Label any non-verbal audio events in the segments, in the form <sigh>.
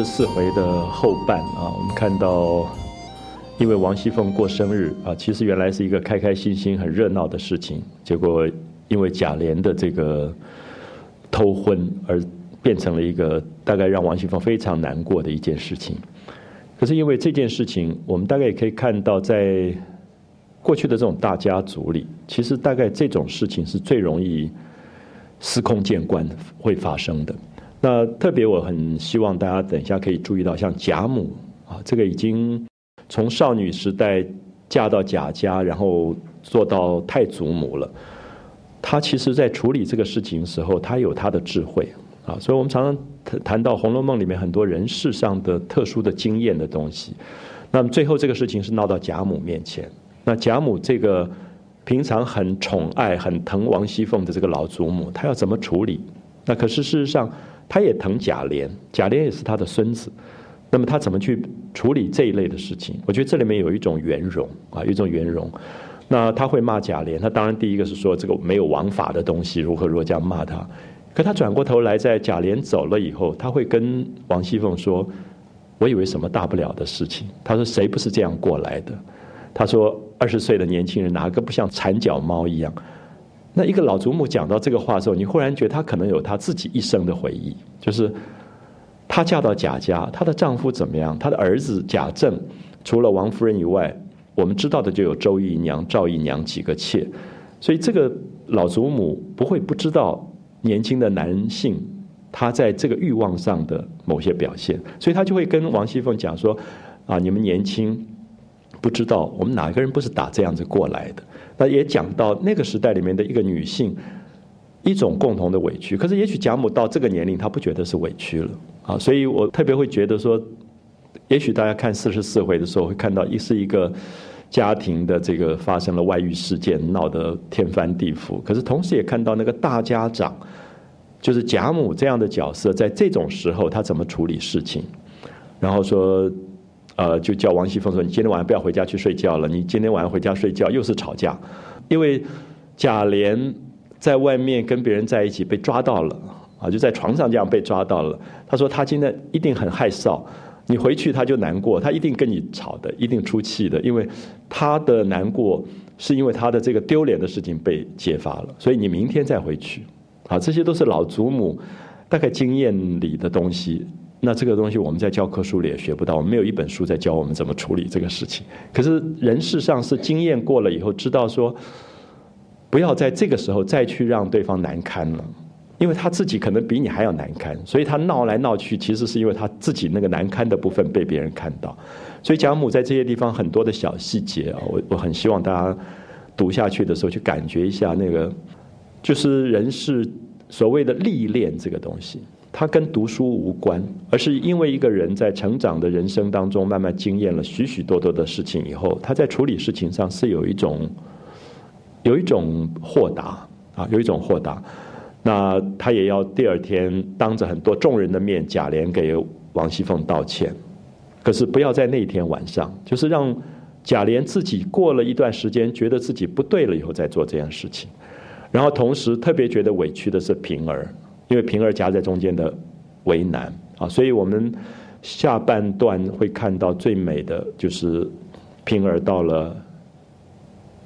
好，我们在《红楼梦》四十四回的后半啊，我们看到，因为王熙凤过生日啊，其实原来是一个开开心心、很热闹的事情，结果因为贾琏的这个偷婚而变成了一个大概让王熙凤非常难过的一件事情。可是因为这件事情，我们大概也可以看到，在过去的这种大家族里，其实大概这种事情是最容易司空见惯会发生的。那特别我很希望大家等一下可以注意到，像贾母啊，这个已经从少女时代嫁到贾家，然后做到太祖母了。她其实在处理这个事情的时候，她有她的智慧啊。所以我们常常谈到《红楼梦》里面很多人事上的特殊的经验的东西。那么最后这个事情是闹到贾母面前，那贾母这个平常很宠爱、很疼王熙凤的这个老祖母，她要怎么处理？那可是事实上。他也疼贾琏，贾琏也是他的孙子，那么他怎么去处理这一类的事情？我觉得这里面有一种圆融啊，有一种圆融。那他会骂贾琏，他当然第一个是说这个没有王法的东西，如何如何这样骂他。可他转过头来，在贾琏走了以后，他会跟王熙凤说：“我以为什么大不了的事情。”他说：“谁不是这样过来的？”他说：“二十岁的年轻人哪个不像缠脚猫一样？”那一个老祖母讲到这个话的时候，你忽然觉得她可能有她自己一生的回忆，就是她嫁到贾家，她的丈夫怎么样？她的儿子贾政，除了王夫人以外，我们知道的就有周姨娘、赵姨娘几个妾，所以这个老祖母不会不知道年轻的男性他在这个欲望上的某些表现，所以他就会跟王熙凤讲说：啊，你们年轻不知道，我们哪个人不是打这样子过来的？他也讲到那个时代里面的一个女性一种共同的委屈，可是也许贾母到这个年龄，她不觉得是委屈了啊，所以我特别会觉得说，也许大家看四十四回的时候会看到，一是一个家庭的这个发生了外遇事件，闹得天翻地覆，可是同时也看到那个大家长，就是贾母这样的角色，在这种时候他怎么处理事情，然后说。呃，就叫王熙凤说：“你今天晚上不要回家去睡觉了。你今天晚上回家睡觉又是吵架，因为贾琏在外面跟别人在一起被抓到了啊，就在床上这样被抓到了。他说他今天一定很害臊，你回去他就难过，他一定跟你吵的，一定出气的，因为他的难过是因为他的这个丢脸的事情被揭发了。所以你明天再回去，啊，这些都是老祖母大概经验里的东西。”那这个东西我们在教科书里也学不到，我们没有一本书在教我们怎么处理这个事情。可是人事上是经验过了以后，知道说不要在这个时候再去让对方难堪了，因为他自己可能比你还要难堪，所以他闹来闹去，其实是因为他自己那个难堪的部分被别人看到。所以贾母在这些地方很多的小细节啊，我我很希望大家读下去的时候去感觉一下那个，就是人是所谓的历练这个东西。它跟读书无关，而是因为一个人在成长的人生当中，慢慢经验了许许多多的事情以后，他在处理事情上是有一种有一种豁达啊，有一种豁达。那他也要第二天当着很多众人的面，贾琏给王熙凤道歉。可是不要在那一天晚上，就是让贾琏自己过了一段时间，觉得自己不对了以后再做这件事情。然后同时特别觉得委屈的是平儿。因为平儿夹在中间的为难啊，所以我们下半段会看到最美的就是平儿到了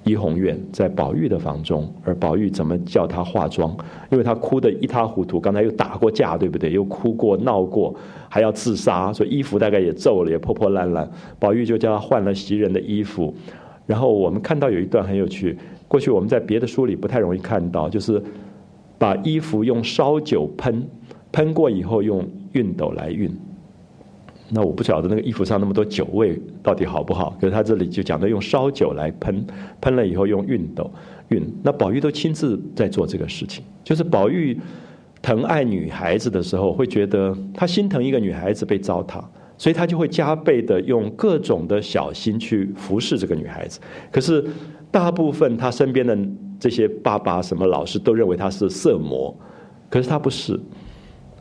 怡红院，在宝玉的房中，而宝玉怎么叫她化妆？因为她哭得一塌糊涂，刚才又打过架，对不对？又哭过、闹过，还要自杀，所以衣服大概也皱了，也破破烂烂。宝玉就叫她换了袭人的衣服，然后我们看到有一段很有趣，过去我们在别的书里不太容易看到，就是。把衣服用烧酒喷，喷过以后用熨斗来熨。那我不晓得那个衣服上那么多酒味到底好不好。可是他这里就讲的用烧酒来喷，喷了以后用熨斗熨。那宝玉都亲自在做这个事情。就是宝玉疼爱女孩子的时候，会觉得他心疼一个女孩子被糟蹋，所以他就会加倍的用各种的小心去服侍这个女孩子。可是大部分他身边的。这些爸爸什么老师都认为他是色魔，可是他不是。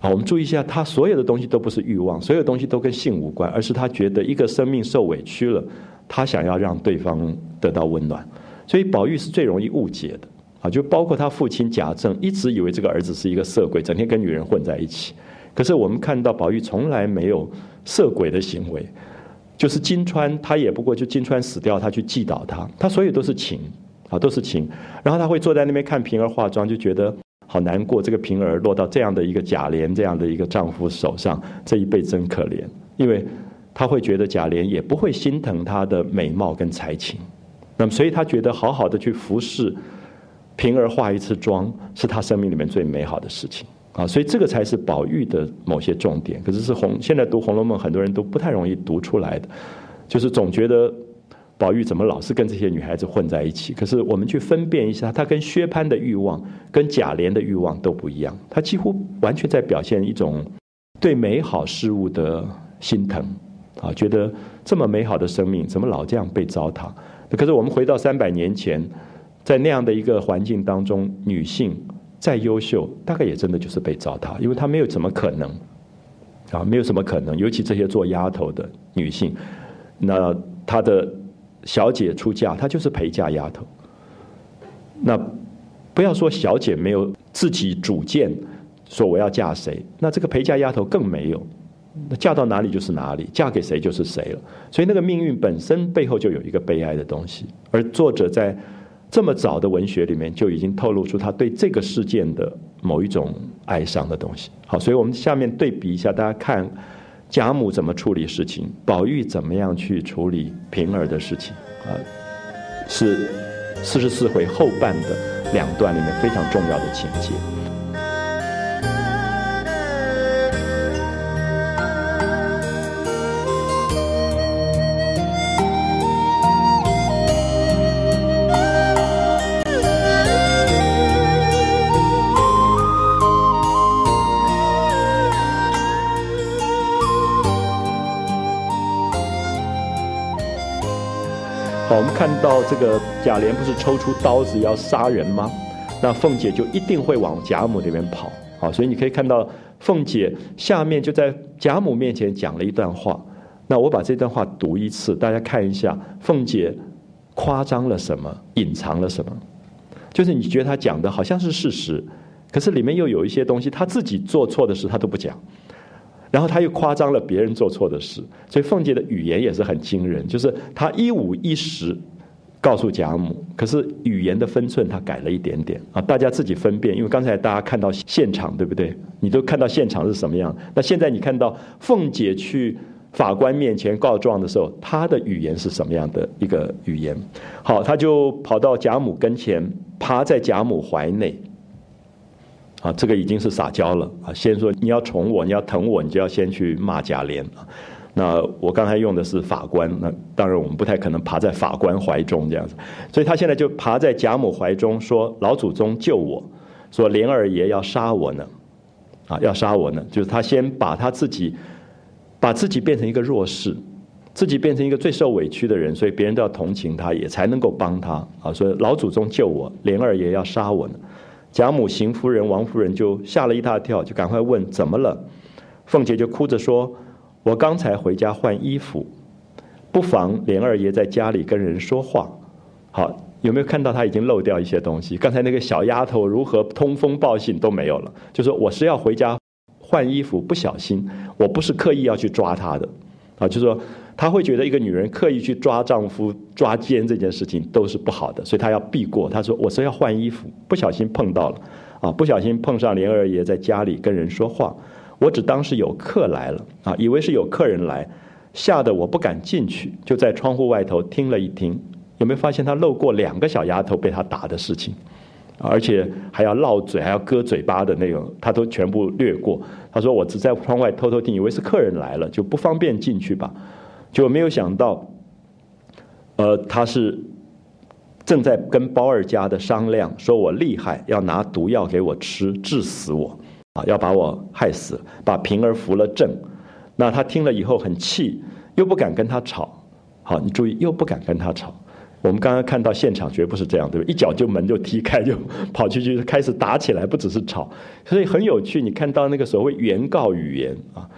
好，我们注意一下，他所有的东西都不是欲望，所有东西都跟性无关，而是他觉得一个生命受委屈了，他想要让对方得到温暖。所以宝玉是最容易误解的啊，就包括他父亲贾政一直以为这个儿子是一个色鬼，整天跟女人混在一起。可是我们看到宝玉从来没有色鬼的行为，就是金钏他也不过就金钏死掉，他去祭祷他，他所有都是情啊，都是情。然后他会坐在那边看平儿化妆，就觉得好难过，这个平儿落到这样的一个贾琏这样的一个丈夫手上，这一辈真可怜。因为他会觉得贾琏也不会心疼她的美貌跟才情，那么所以他觉得好好的去服侍平儿化一次妆，是他生命里面最美好的事情啊！所以这个才是宝玉的某些重点。可是是红现在读《红楼梦》，很多人都不太容易读出来的，就是总觉得宝玉怎么老是跟这些女孩子混在一起？可是我们去分辨一下，他跟薛蟠的欲望、跟贾琏的欲望都不一样，他几乎完全在表现一种对美好事物的心疼。啊，觉得这么美好的生命，怎么老这样被糟蹋？可是我们回到三百年前，在那样的一个环境当中，女性再优秀，大概也真的就是被糟蹋，因为她没有怎么可能，啊，没有什么可能。尤其这些做丫头的女性，那她的小姐出嫁，她就是陪嫁丫头。那不要说小姐没有自己主见，说我要嫁谁，那这个陪嫁丫头更没有。那嫁到哪里就是哪里，嫁给谁就是谁了。所以那个命运本身背后就有一个悲哀的东西，而作者在这么早的文学里面就已经透露出他对这个事件的某一种哀伤的东西。好，所以我们下面对比一下，大家看贾母怎么处理事情，宝玉怎么样去处理平儿的事情啊，是四十四回后半的两段里面非常重要的情节。到这个贾琏不是抽出刀子要杀人吗？那凤姐就一定会往贾母那边跑。好，所以你可以看到凤姐下面就在贾母面前讲了一段话。那我把这段话读一次，大家看一下，凤姐夸张了什么，隐藏了什么？就是你觉得她讲的好像是事实，可是里面又有一些东西，她自己做错的事她都不讲。然后他又夸张了别人做错的事，所以凤姐的语言也是很惊人，就是她一五一十告诉贾母，可是语言的分寸他改了一点点啊，大家自己分辨。因为刚才大家看到现场，对不对？你都看到现场是什么样？那现在你看到凤姐去法官面前告状的时候，她的语言是什么样的一个语言？好，她就跑到贾母跟前，趴在贾母怀内。啊，这个已经是撒娇了啊！先说你要宠我，你要疼我，你就要先去骂贾琏啊。那我刚才用的是法官，那当然我们不太可能爬在法官怀中这样子，所以他现在就爬在贾母怀中说：“老祖宗救我！”说莲二爷要杀我呢，啊，要杀我呢，就是他先把他自己把自己变成一个弱势，自己变成一个最受委屈的人，所以别人都要同情他，也才能够帮他啊。所以老祖宗救我，莲二爷要杀我呢。贾母、邢夫人、王夫人就吓了一大跳，就赶快问怎么了。凤姐就哭着说：“我刚才回家换衣服，不妨莲二爷在家里跟人说话。”好，有没有看到他已经漏掉一些东西？刚才那个小丫头如何通风报信都没有了，就说我是要回家换衣服，不小心，我不是刻意要去抓他的。啊，就说。她会觉得一个女人刻意去抓丈夫、抓奸这件事情都是不好的，所以她要避过。她说：“我是要换衣服，不小心碰到了，啊，不小心碰上莲二爷在家里跟人说话，我只当是有客来了，啊，以为是有客人来，吓得我不敢进去，就在窗户外头听了一听。有没有发现他漏过两个小丫头被他打的事情，而且还要闹嘴、还要割嘴巴的那种，他都全部略过。他说：我只在窗外偷偷听，以为是客人来了，就不方便进去吧。”就没有想到，呃，他是正在跟包二家的商量，说我厉害，要拿毒药给我吃，治死我，啊，要把我害死，把平儿扶了正。那他听了以后很气，又不敢跟他吵。好，你注意，又不敢跟他吵。我们刚刚看到现场绝不是这样，对不对？一脚就门就踢开，就跑出去开始打起来，不只是吵，所以很有趣。你看到那个所谓原告语言啊。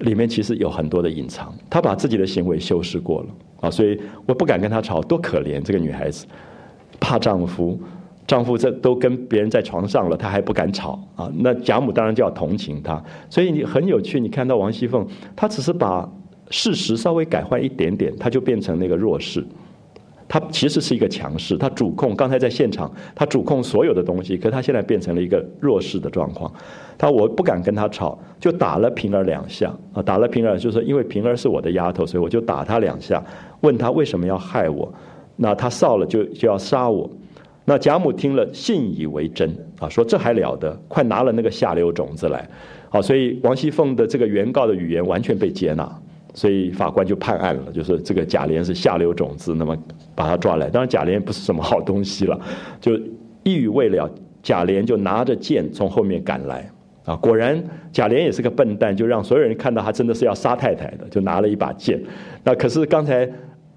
里面其实有很多的隐藏，她把自己的行为修饰过了啊，所以我不敢跟她吵，多可怜这个女孩子，怕丈夫，丈夫这都跟别人在床上了，她还不敢吵啊。那贾母当然就要同情她，所以你很有趣，你看到王熙凤，她只是把事实稍微改换一点点，她就变成那个弱势。她其实是一个强势，她主控。刚才在现场，她主控所有的东西，可她现在变成了一个弱势的状况。她我不敢跟她吵，就打了平儿两下啊，打了平儿，就是因为平儿是我的丫头，所以我就打她两下，问她为什么要害我。那她臊了就就要杀我。那贾母听了，信以为真啊，说这还了得，快拿了那个下流种子来，好，所以王熙凤的这个原告的语言完全被接纳，所以法官就判案了，就是这个贾琏是下流种子，那么把他抓来。当然贾琏不是什么好东西了，就一语未了，贾琏就拿着剑从后面赶来啊，果然贾琏也是个笨蛋，就让所有人看到他真的是要杀太太的，就拿了一把剑。那可是刚才。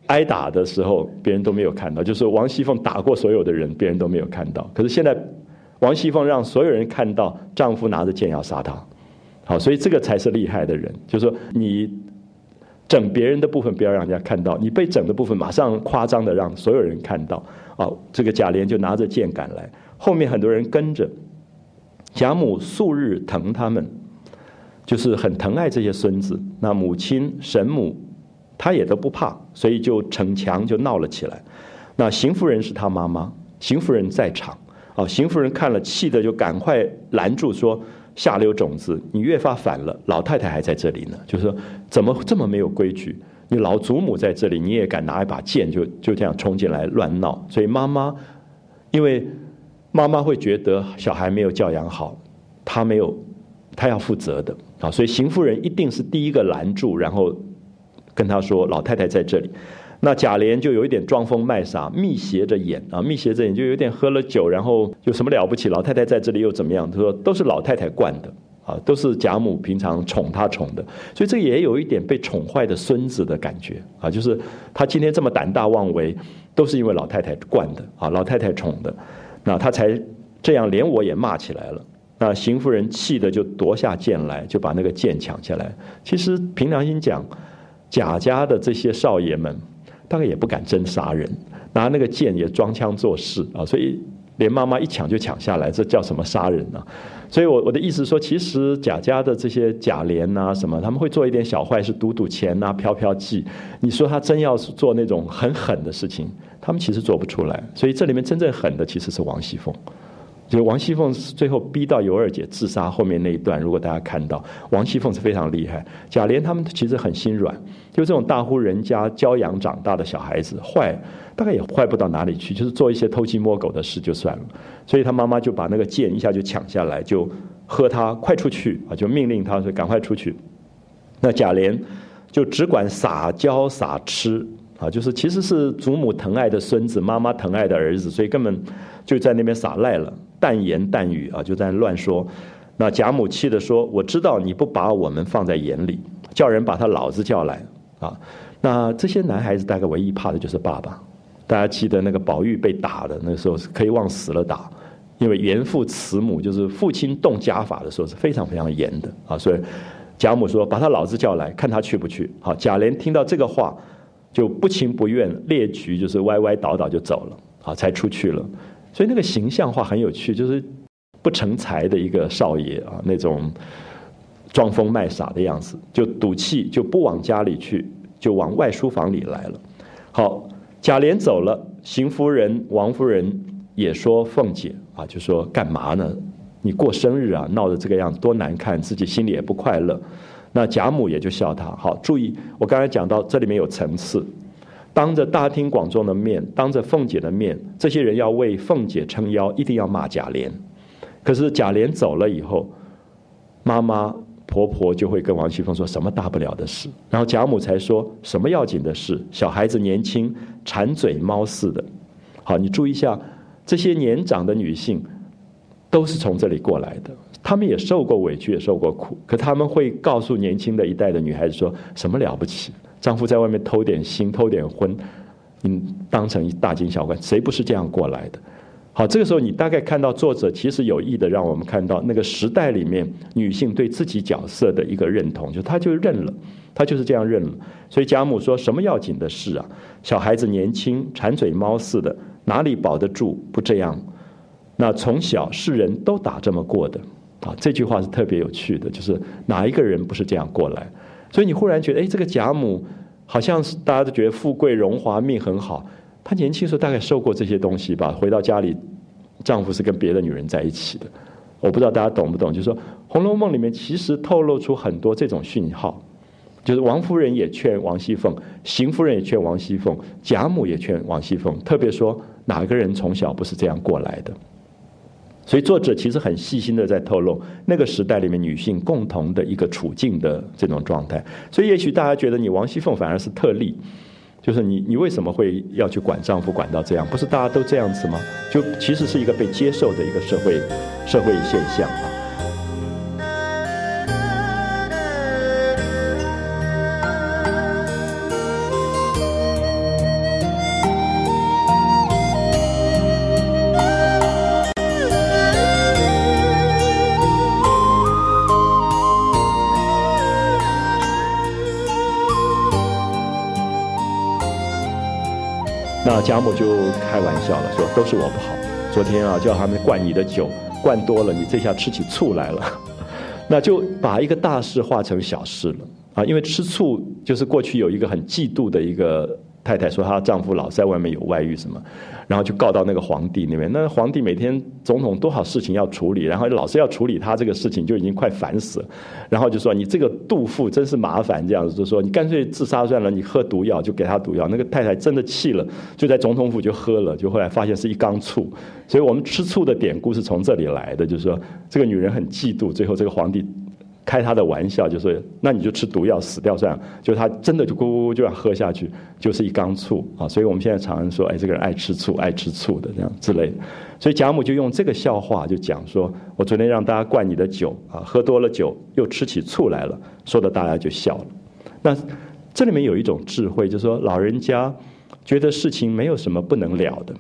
挨打的时候，别人都没有看到，就是王熙凤打过所有的人，别人都没有看到。可是现在，王熙凤让所有人看到丈夫拿着剑要杀她，好，所以这个才是厉害的人。就是说，你整别人的部分不要让人家看到，你被整的部分马上夸张的让所有人看到。啊，这个贾琏就拿着剑赶来，后面很多人跟着。贾母素日疼他们，就是很疼爱这些孙子。那母亲神母。他也都不怕，所以就逞强就闹了起来。那邢夫人是他妈妈，邢夫人在场啊。邢夫人看了，气的就赶快拦住说：“下流种子，你越发反了。老太太还在这里呢，就是说怎么这么没有规矩？你老祖母在这里，你也敢拿一把剑就就这样冲进来乱闹？所以妈妈，因为妈妈会觉得小孩没有教养好，她没有，她要负责的啊。所以邢夫人一定是第一个拦住，然后。跟他说：“老太太在这里。”那贾琏就有一点装疯卖傻，眯斜着眼啊，眯斜着眼，就有点喝了酒，然后有什么了不起？老太太在这里又怎么样？他说：“都是老太太惯的啊，都是贾母平常宠他宠的，所以这也有一点被宠坏的孙子的感觉啊，就是他今天这么胆大妄为，都是因为老太太惯的啊，老太太宠的，那他才这样，连我也骂起来了。那邢夫人气的就夺下剑来，就把那个剑抢下来。其实凭良心讲。”贾家的这些少爷们，大概也不敢真杀人，拿那个剑也装腔作势啊，所以连妈妈一抢就抢下来，这叫什么杀人呢？所以，我我的意思说，其实贾家的这些贾琏呐，什么他们会做一点小坏事，赌赌钱呐，飘飘妓。你说他真要是做那种很狠的事情，他们其实做不出来。所以这里面真正狠的其实是王熙凤。就王熙凤最后逼到尤二姐自杀后面那一段，如果大家看到，王熙凤是非常厉害。贾琏他们其实很心软，就这种大户人家教养长大的小孩子，坏大概也坏不到哪里去，就是做一些偷鸡摸狗的事就算了。所以他妈妈就把那个剑一下就抢下来，就喝他快出去啊，就命令他说赶快出去。那贾琏就只管撒娇撒痴啊，就是其实是祖母疼爱的孙子，妈妈疼爱的儿子，所以根本就在那边撒赖了。淡言淡语啊，就在乱说。那贾母气的说：“我知道你不把我们放在眼里，叫人把他老子叫来啊。”那这些男孩子大概唯一怕的就是爸爸。大家记得那个宝玉被打的那时候是可以往死了打，因为严父慈母，就是父亲动家法的时候是非常非常严的啊。所以贾母说：“把他老子叫来，看他去不去。”好，贾琏听到这个话，就不情不愿，列举就是歪歪倒倒就走了，好，才出去了。所以那个形象化很有趣，就是不成才的一个少爷啊，那种装疯卖傻的样子，就赌气，就不往家里去，就往外书房里来了。好，贾琏走了，邢夫人、王夫人也说凤姐啊，就说干嘛呢？你过生日啊，闹得这个样子多难看，自己心里也不快乐。那贾母也就笑他。好，注意，我刚才讲到这里面有层次。当着大庭广众的面，当着凤姐的面，这些人要为凤姐撑腰，一定要骂贾琏。可是贾琏走了以后，妈妈婆婆就会跟王熙凤说什么大不了的事，然后贾母才说什么要紧的事。小孩子年轻，馋嘴猫似的。好，你注意一下，这些年长的女性都是从这里过来的，她们也受过委屈，也受过苦，可他们会告诉年轻的一代的女孩子说什么了不起。丈夫在外面偷点腥、偷点荤，嗯，当成一大惊小怪，谁不是这样过来的？好，这个时候你大概看到作者其实有意的让我们看到那个时代里面女性对自己角色的一个认同，就她就认了，她就是这样认了。所以贾母说什么要紧的事啊？小孩子年轻，馋嘴猫似的，哪里保得住？不这样，那从小世人都打这么过的，啊，这句话是特别有趣的，就是哪一个人不是这样过来？所以你忽然觉得，哎，这个贾母好像是大家都觉得富贵荣华命很好，她年轻时候大概受过这些东西吧。回到家里，丈夫是跟别的女人在一起的，我不知道大家懂不懂？就是说，《红楼梦》里面其实透露出很多这种讯号，就是王夫人也劝王熙凤，邢夫人也劝王熙凤，贾母也劝王熙凤，特别说哪个人从小不是这样过来的？所以作者其实很细心的在透露那个时代里面女性共同的一个处境的这种状态。所以也许大家觉得你王熙凤反而是特例，就是你你为什么会要去管丈夫管到这样？不是大家都这样子吗？就其实是一个被接受的一个社会社会现象。贾母就开玩笑了，说都是我不好。昨天啊，叫他们灌你的酒，灌多了，你这下吃起醋来了。<laughs> 那就把一个大事化成小事了啊！因为吃醋就是过去有一个很嫉妒的一个。太太说她丈夫老在外面有外遇什么，然后就告到那个皇帝那边。那皇帝每天总统多少事情要处理，然后老是要处理他这个事情，就已经快烦死了。然后就说你这个杜父真是麻烦，这样子就说你干脆自杀算了，你喝毒药就给他毒药。那个太太真的气了，就在总统府就喝了，就后来发现是一缸醋。所以我们吃醋的典故是从这里来的，就是说这个女人很嫉妒，最后这个皇帝。开他的玩笑，就说那你就吃毒药死掉算了。就他真的就咕咕咕就要喝下去，就是一缸醋啊。所以我们现在常常说，哎，这个人爱吃醋，爱吃醋的这样之类。所以贾母就用这个笑话就讲说，我昨天让大家灌你的酒啊，喝多了酒又吃起醋来了，说的大家就笑了。那这里面有一种智慧，就是说老人家觉得事情没有什么不能了的。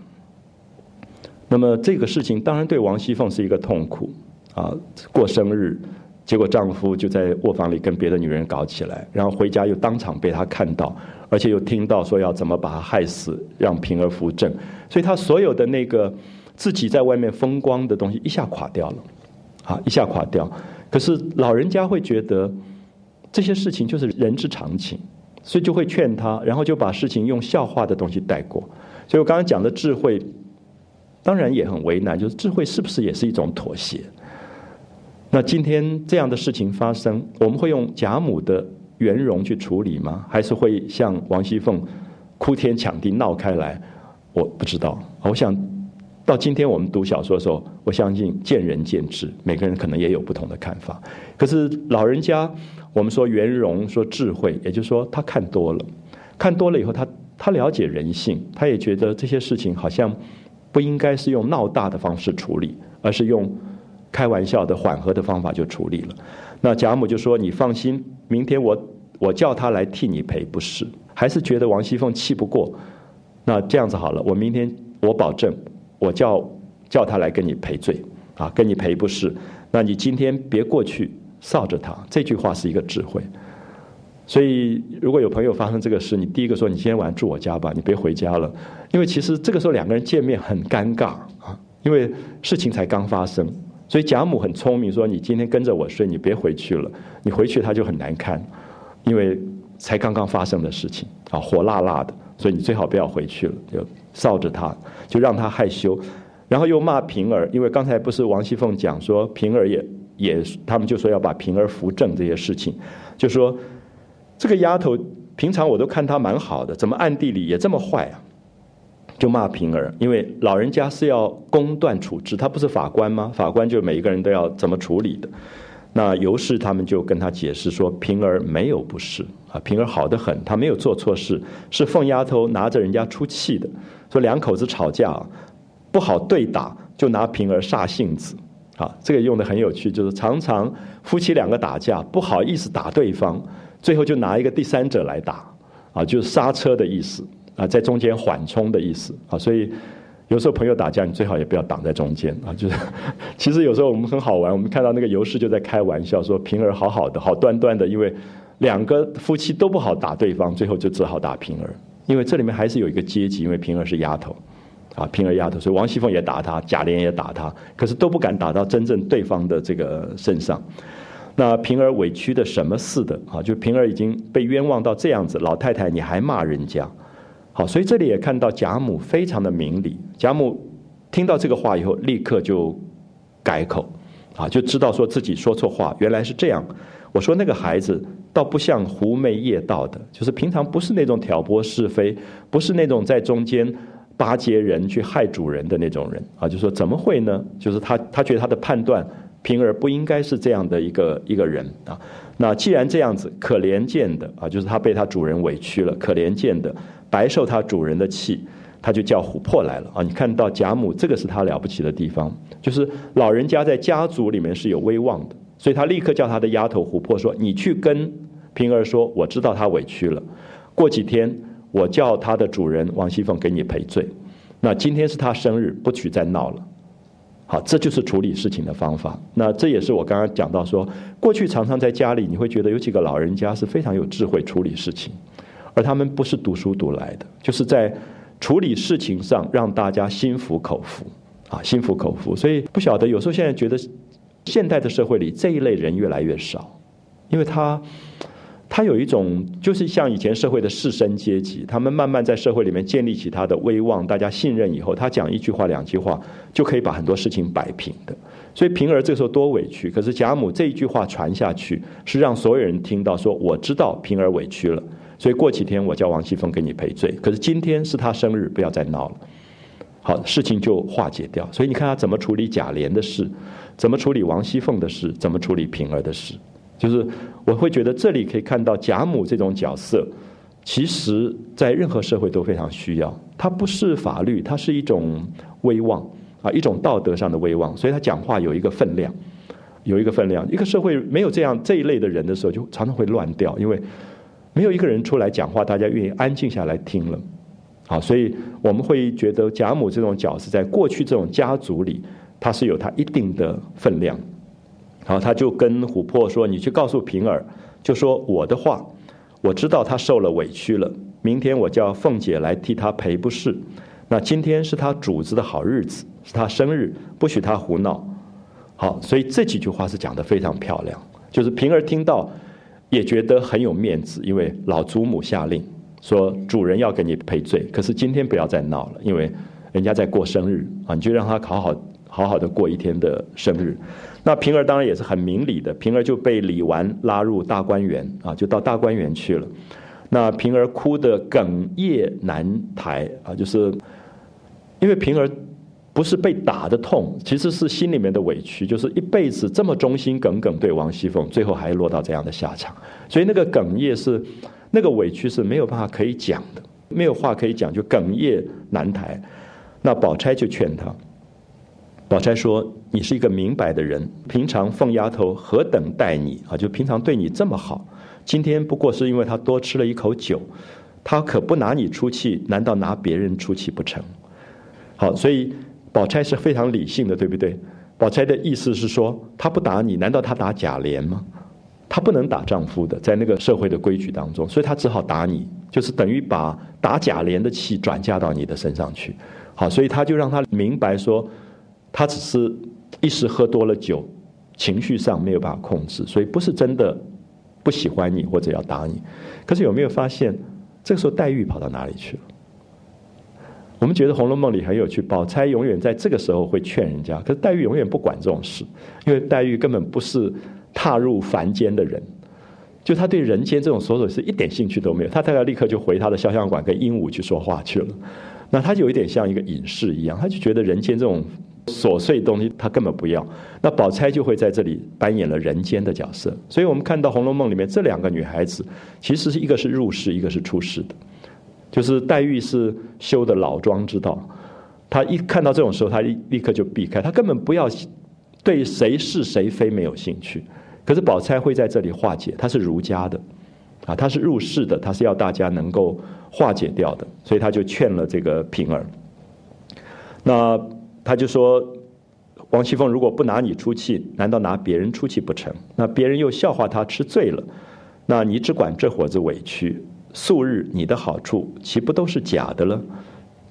那么这个事情当然对王熙凤是一个痛苦啊，过生日。结果丈夫就在卧房里跟别的女人搞起来，然后回家又当场被他看到，而且又听到说要怎么把他害死，让平儿扶正，所以他所有的那个自己在外面风光的东西一下垮掉了，啊，一下垮掉。可是老人家会觉得这些事情就是人之常情，所以就会劝他，然后就把事情用笑话的东西带过。所以我刚刚讲的智慧，当然也很为难，就是智慧是不是也是一种妥协？那今天这样的事情发生，我们会用贾母的圆融去处理吗？还是会像王熙凤哭天抢地闹开来？我不知道。我想到今天我们读小说的时候，我相信见仁见智，每个人可能也有不同的看法。可是老人家，我们说圆融，说智慧，也就是说他看多了，看多了以后，他他了解人性，他也觉得这些事情好像不应该是用闹大的方式处理，而是用。开玩笑的缓和的方法就处理了，那贾母就说：“你放心，明天我我叫他来替你赔不是？还是觉得王熙凤气不过？那这样子好了，我明天我保证，我叫叫他来跟你赔罪啊，跟你赔不是？那你今天别过去臊着他。”这句话是一个智慧。所以如果有朋友发生这个事，你第一个说：“你今天晚上住我家吧，你别回家了。”因为其实这个时候两个人见面很尴尬啊，因为事情才刚发生。所以贾母很聪明，说你今天跟着我睡，你别回去了。你回去他就很难堪，因为才刚刚发生的事情啊，火辣辣的，所以你最好不要回去了，就臊着他，就让他害羞。然后又骂平儿，因为刚才不是王熙凤讲说平儿也也，他们就说要把平儿扶正这些事情，就说这个丫头平常我都看她蛮好的，怎么暗地里也这么坏啊？就骂平儿，因为老人家是要公断处置，他不是法官吗？法官就每一个人都要怎么处理的。那尤氏他们就跟他解释说，平儿没有不是啊，平儿好的很，她没有做错事，是凤丫头拿着人家出气的。说两口子吵架不好对打，就拿平儿煞性子啊，这个用的很有趣，就是常常夫妻两个打架不好意思打对方，最后就拿一个第三者来打啊，就是刹车的意思。啊，在中间缓冲的意思啊，所以有时候朋友打架，你最好也不要挡在中间啊。就是 <laughs> 其实有时候我们很好玩，我们看到那个尤氏就在开玩笑说平儿好好的，好端端的，因为两个夫妻都不好打对方，最后就只好打平儿。因为这里面还是有一个阶级，因为平儿是丫头啊，平儿丫头，所以王熙凤也打她，贾琏也打她，可是都不敢打到真正对方的这个身上。那平儿委屈的什么似的啊？就平儿已经被冤枉到这样子，老太太你还骂人家，好，所以这里也看到贾母非常的明理。贾母听到这个话以后，立刻就改口，啊，就知道说自己说错话，原来是这样。我说那个孩子倒不像狐媚夜道的，就是平常不是那种挑拨是非，不是那种在中间。巴结人去害主人的那种人啊，就说怎么会呢？就是他，他觉得他的判断平儿不应该是这样的一个一个人啊。那既然这样子，可怜见的啊，就是他被他主人委屈了，可怜见的白受他主人的气，他就叫琥珀来了啊。你看到贾母这个是他了不起的地方，就是老人家在家族里面是有威望的，所以他立刻叫他的丫头琥珀说：“你去跟平儿说，我知道他委屈了，过几天。”我叫他的主人王熙凤给你赔罪，那今天是他生日，不许再闹了。好，这就是处理事情的方法。那这也是我刚刚讲到说，过去常常在家里，你会觉得有几个老人家是非常有智慧处理事情，而他们不是读书读来的，就是在处理事情上让大家心服口服啊，心服口服。所以不晓得有时候现在觉得，现代的社会里这一类人越来越少，因为他。他有一种，就是像以前社会的士绅阶级，他们慢慢在社会里面建立起他的威望，大家信任以后，他讲一句话、两句话就可以把很多事情摆平的。所以平儿这时候多委屈，可是贾母这一句话传下去，是让所有人听到说：“我知道平儿委屈了，所以过几天我叫王熙凤给你赔罪。可是今天是他生日，不要再闹了。”好，事情就化解掉。所以你看他怎么处理贾琏的事，怎么处理王熙凤的事，怎么处理平儿的事。就是我会觉得这里可以看到贾母这种角色，其实在任何社会都非常需要。它不是法律，它是一种威望啊，一种道德上的威望。所以他讲话有一个分量，有一个分量。一个社会没有这样这一类的人的时候，就常常会乱掉，因为没有一个人出来讲话，大家愿意安静下来听了。好，所以我们会觉得贾母这种角色，在过去这种家族里，它是有它一定的分量。然后他就跟琥珀说：“你去告诉平儿，就说我的话，我知道他受了委屈了。明天我叫凤姐来替他赔不是。那今天是他主子的好日子，是他生日，不许他胡闹。好，所以这几句话是讲的非常漂亮。就是平儿听到也觉得很有面子，因为老祖母下令说主人要给你赔罪，可是今天不要再闹了，因为人家在过生日啊，你就让他好好好好的过一天的生日。”那平儿当然也是很明理的，平儿就被李纨拉入大观园啊，就到大观园去了。那平儿哭得哽咽难抬啊，就是因为平儿不是被打的痛，其实是心里面的委屈，就是一辈子这么忠心耿耿对王熙凤，最后还落到这样的下场，所以那个哽咽是那个委屈是没有办法可以讲的，没有话可以讲，就哽咽难抬。那宝钗就劝他。宝钗说：“你是一个明白的人，平常凤丫头何等待你啊？就平常对你这么好，今天不过是因为她多吃了一口酒，她可不拿你出气，难道拿别人出气不成？好，所以宝钗是非常理性的，对不对？宝钗的意思是说，她不打你，难道她打贾琏吗？她不能打丈夫的，在那个社会的规矩当中，所以她只好打你，就是等于把打贾琏的气转嫁到你的身上去。好，所以她就让她明白说。”他只是一时喝多了酒，情绪上没有办法控制，所以不是真的不喜欢你或者要打你。可是有没有发现，这个时候黛玉跑到哪里去了？我们觉得《红楼梦》里很有趣，宝钗永远在这个时候会劝人家，可是黛玉永远不管这种事，因为黛玉根本不是踏入凡间的人，就她对人间这种琐琐事一点兴趣都没有。她大概立刻就回她的肖像馆跟鹦鹉去说话去了。那她就有一点像一个隐士一样，她就觉得人间这种。琐碎东西她根本不要，那宝钗就会在这里扮演了人间的角色。所以我们看到《红楼梦》里面这两个女孩子，其实是一个是入世，一个是出世的。就是黛玉是修的老庄之道，她一看到这种时候，她立立刻就避开，她根本不要对谁是谁非没有兴趣。可是宝钗会在这里化解，她是儒家的，啊，她是入世的，她是要大家能够化解掉的，所以她就劝了这个平儿。那。他就说：“王熙凤如果不拿你出气，难道拿别人出气不成？那别人又笑话他吃醉了，那你只管这伙子委屈，素日你的好处岂不都是假的了？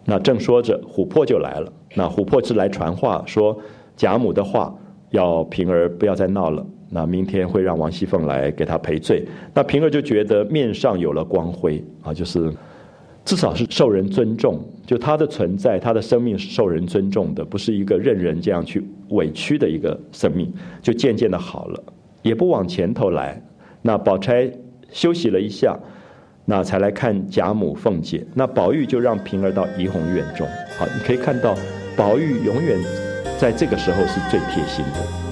那正说着，琥珀就来了。那琥珀是来传话说贾母的话，要平儿不要再闹了。那明天会让王熙凤来给他赔罪。那平儿就觉得面上有了光辉啊，就是至少是受人尊重，就他的存在，他的生命是受人尊重的，不是一个任人这样去委屈的一个生命，就渐渐的好了，也不往前头来。那宝钗休息了一下，那才来看贾母、凤姐。那宝玉就让平儿到怡红院中。好，你可以看到，宝玉永远在这个时候是最贴心的。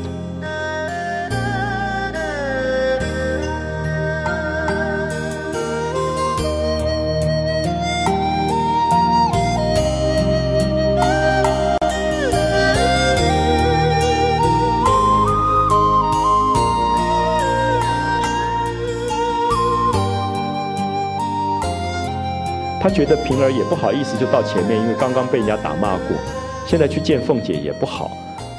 觉得平儿也不好意思就到前面，因为刚刚被人家打骂过，现在去见凤姐也不好，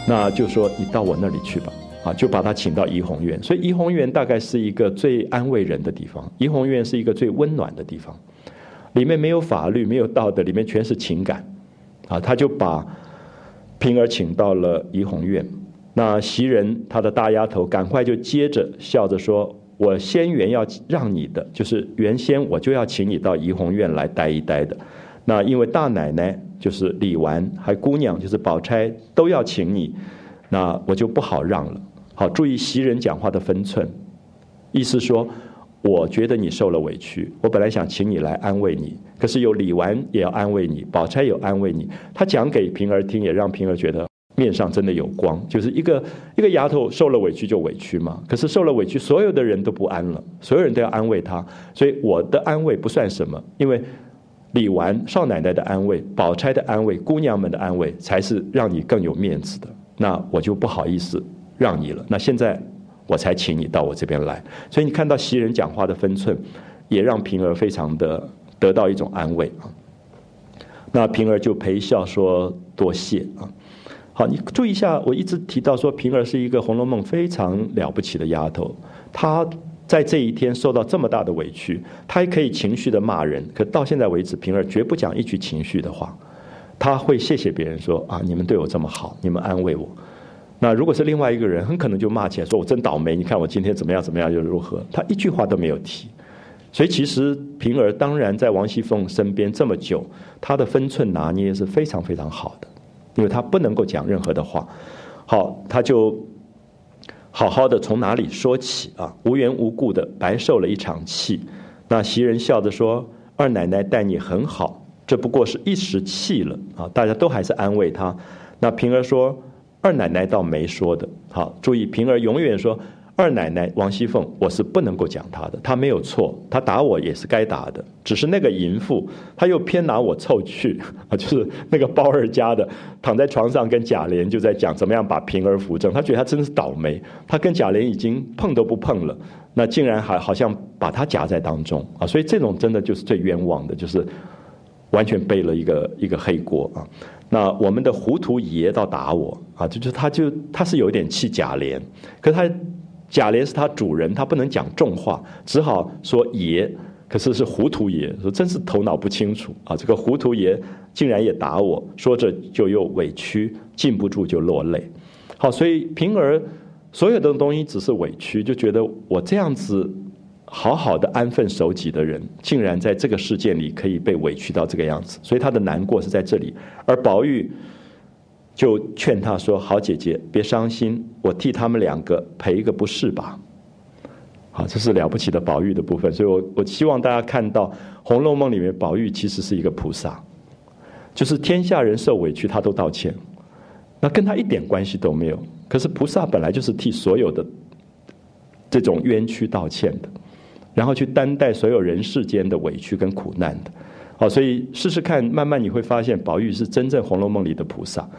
那就说你到我那里去吧，啊，就把他请到怡红院。所以怡红院大概是一个最安慰人的地方，怡红院是一个最温暖的地方，里面没有法律，没有道德，里面全是情感，啊，他就把平儿请到了怡红院。那袭人她的大丫头赶快就接着笑着说。我先原要让你的，就是原先我就要请你到怡红院来待一待的，那因为大奶奶就是李纨，还姑娘就是宝钗都要请你，那我就不好让了。好，注意袭人讲话的分寸，意思说，我觉得你受了委屈，我本来想请你来安慰你，可是有李纨也要安慰你，宝钗有安慰你，他讲给平儿听，也让平儿觉得。面上真的有光，就是一个一个丫头受了委屈就委屈嘛。可是受了委屈，所有的人都不安了，所有人都要安慰她。所以我的安慰不算什么，因为李纨少奶奶的安慰、宝钗的安慰、姑娘们的安慰，才是让你更有面子的。那我就不好意思让你了。那现在我才请你到我这边来。所以你看到袭人讲话的分寸，也让平儿非常的得到一种安慰啊。那平儿就陪笑说：“多谢啊。”好，你注意一下，我一直提到说平儿是一个《红楼梦》非常了不起的丫头。她在这一天受到这么大的委屈，她还可以情绪的骂人，可到现在为止，平儿绝不讲一句情绪的话。她会谢谢别人说啊，你们对我这么好，你们安慰我。那如果是另外一个人，很可能就骂起来，说我真倒霉，你看我今天怎么样怎么样又如何？她一句话都没有提。所以其实平儿当然在王熙凤身边这么久，她的分寸拿捏是非常非常好的。因为他不能够讲任何的话，好，他就好好的从哪里说起啊？无缘无故的白受了一场气。那袭人笑着说：“二奶奶待你很好，这不过是一时气了啊！”大家都还是安慰他。那平儿说：“二奶奶倒没说的。”好，注意，平儿永远说。二奶奶王熙凤，我是不能够讲她的，她没有错，她打我也是该打的，只是那个淫妇，她又偏拿我凑去啊，<laughs> 就是那个包二家的，躺在床上跟贾琏就在讲怎么样把平儿扶正，他觉得他真是倒霉，他跟贾琏已经碰都不碰了，那竟然还好像把他夹在当中啊，所以这种真的就是最冤枉的，就是完全背了一个一个黑锅啊。那我们的糊涂爷倒打我啊，就是他就他是有点气贾琏，可是他。贾琏是他主人，他不能讲重话，只好说爷。可是是糊涂爷，说真是头脑不清楚啊！这个糊涂爷竟然也打我，说着就又委屈，禁不住就落泪。好，所以平儿所有的东西只是委屈，就觉得我这样子好好的安分守己的人，竟然在这个世界里可以被委屈到这个样子，所以他的难过是在这里。而宝玉。就劝他说：“好姐姐，别伤心，我替他们两个赔一个不是吧。”好，这是了不起的宝玉的部分。所以，我我希望大家看到《红楼梦》里面，宝玉其实是一个菩萨，就是天下人受委屈，他都道歉，那跟他一点关系都没有。可是菩萨本来就是替所有的这种冤屈道歉的，然后去担待所有人世间的委屈跟苦难的。好，所以试试看，慢慢你会发现，宝玉是真正《红楼梦》里的菩萨。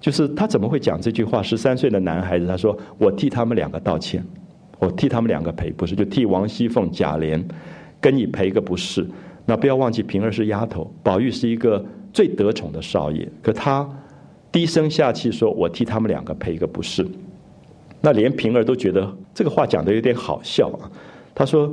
就是他怎么会讲这句话？十三岁的男孩子，他说：“我替他们两个道歉，我替他们两个赔不是，就替王熙凤、贾琏跟你赔个不是。那不要忘记，平儿是丫头，宝玉是一个最得宠的少爷。可他低声下气说：‘我替他们两个赔个不是。’那连平儿都觉得这个话讲的有点好笑啊。他说：‘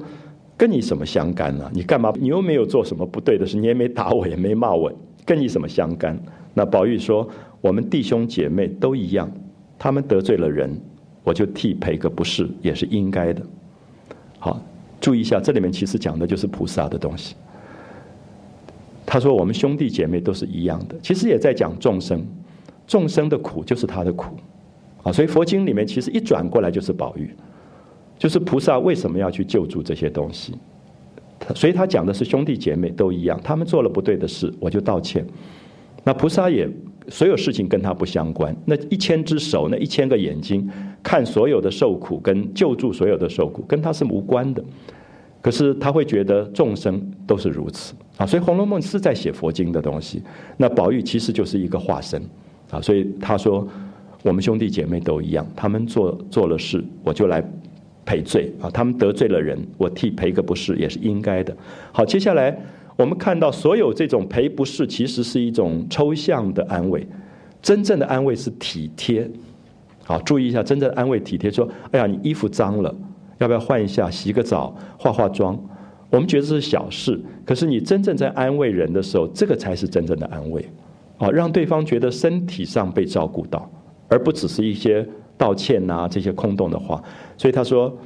跟你什么相干呢？你干嘛？你又没有做什么不对的事，你也没打我，也没骂我。’跟你什么相干？那宝玉说：“我们弟兄姐妹都一样，他们得罪了人，我就替赔个不是，也是应该的。”好，注意一下，这里面其实讲的就是菩萨的东西。他说：“我们兄弟姐妹都是一样的，其实也在讲众生，众生的苦就是他的苦啊。所以佛经里面其实一转过来就是宝玉，就是菩萨为什么要去救助这些东西？所以他讲的是兄弟姐妹都一样，他们做了不对的事，我就道歉。”那菩萨也所有事情跟他不相关，那一千只手，那一千个眼睛看所有的受苦跟救助所有的受苦，跟他是无关的。可是他会觉得众生都是如此啊，所以《红楼梦》是在写佛经的东西。那宝玉其实就是一个化身啊，所以他说我们兄弟姐妹都一样，他们做做了事，我就来赔罪啊。他们得罪了人，我替赔个不是也是应该的。好，接下来。我们看到所有这种赔不是，其实是一种抽象的安慰，真正的安慰是体贴。好，注意一下，真正的安慰体贴，说：“哎呀，你衣服脏了，要不要换一下？洗个澡，化化妆。”我们觉得这是小事，可是你真正在安慰人的时候，这个才是真正的安慰。啊，让对方觉得身体上被照顾到，而不只是一些道歉呐这些空洞的话。所以他说。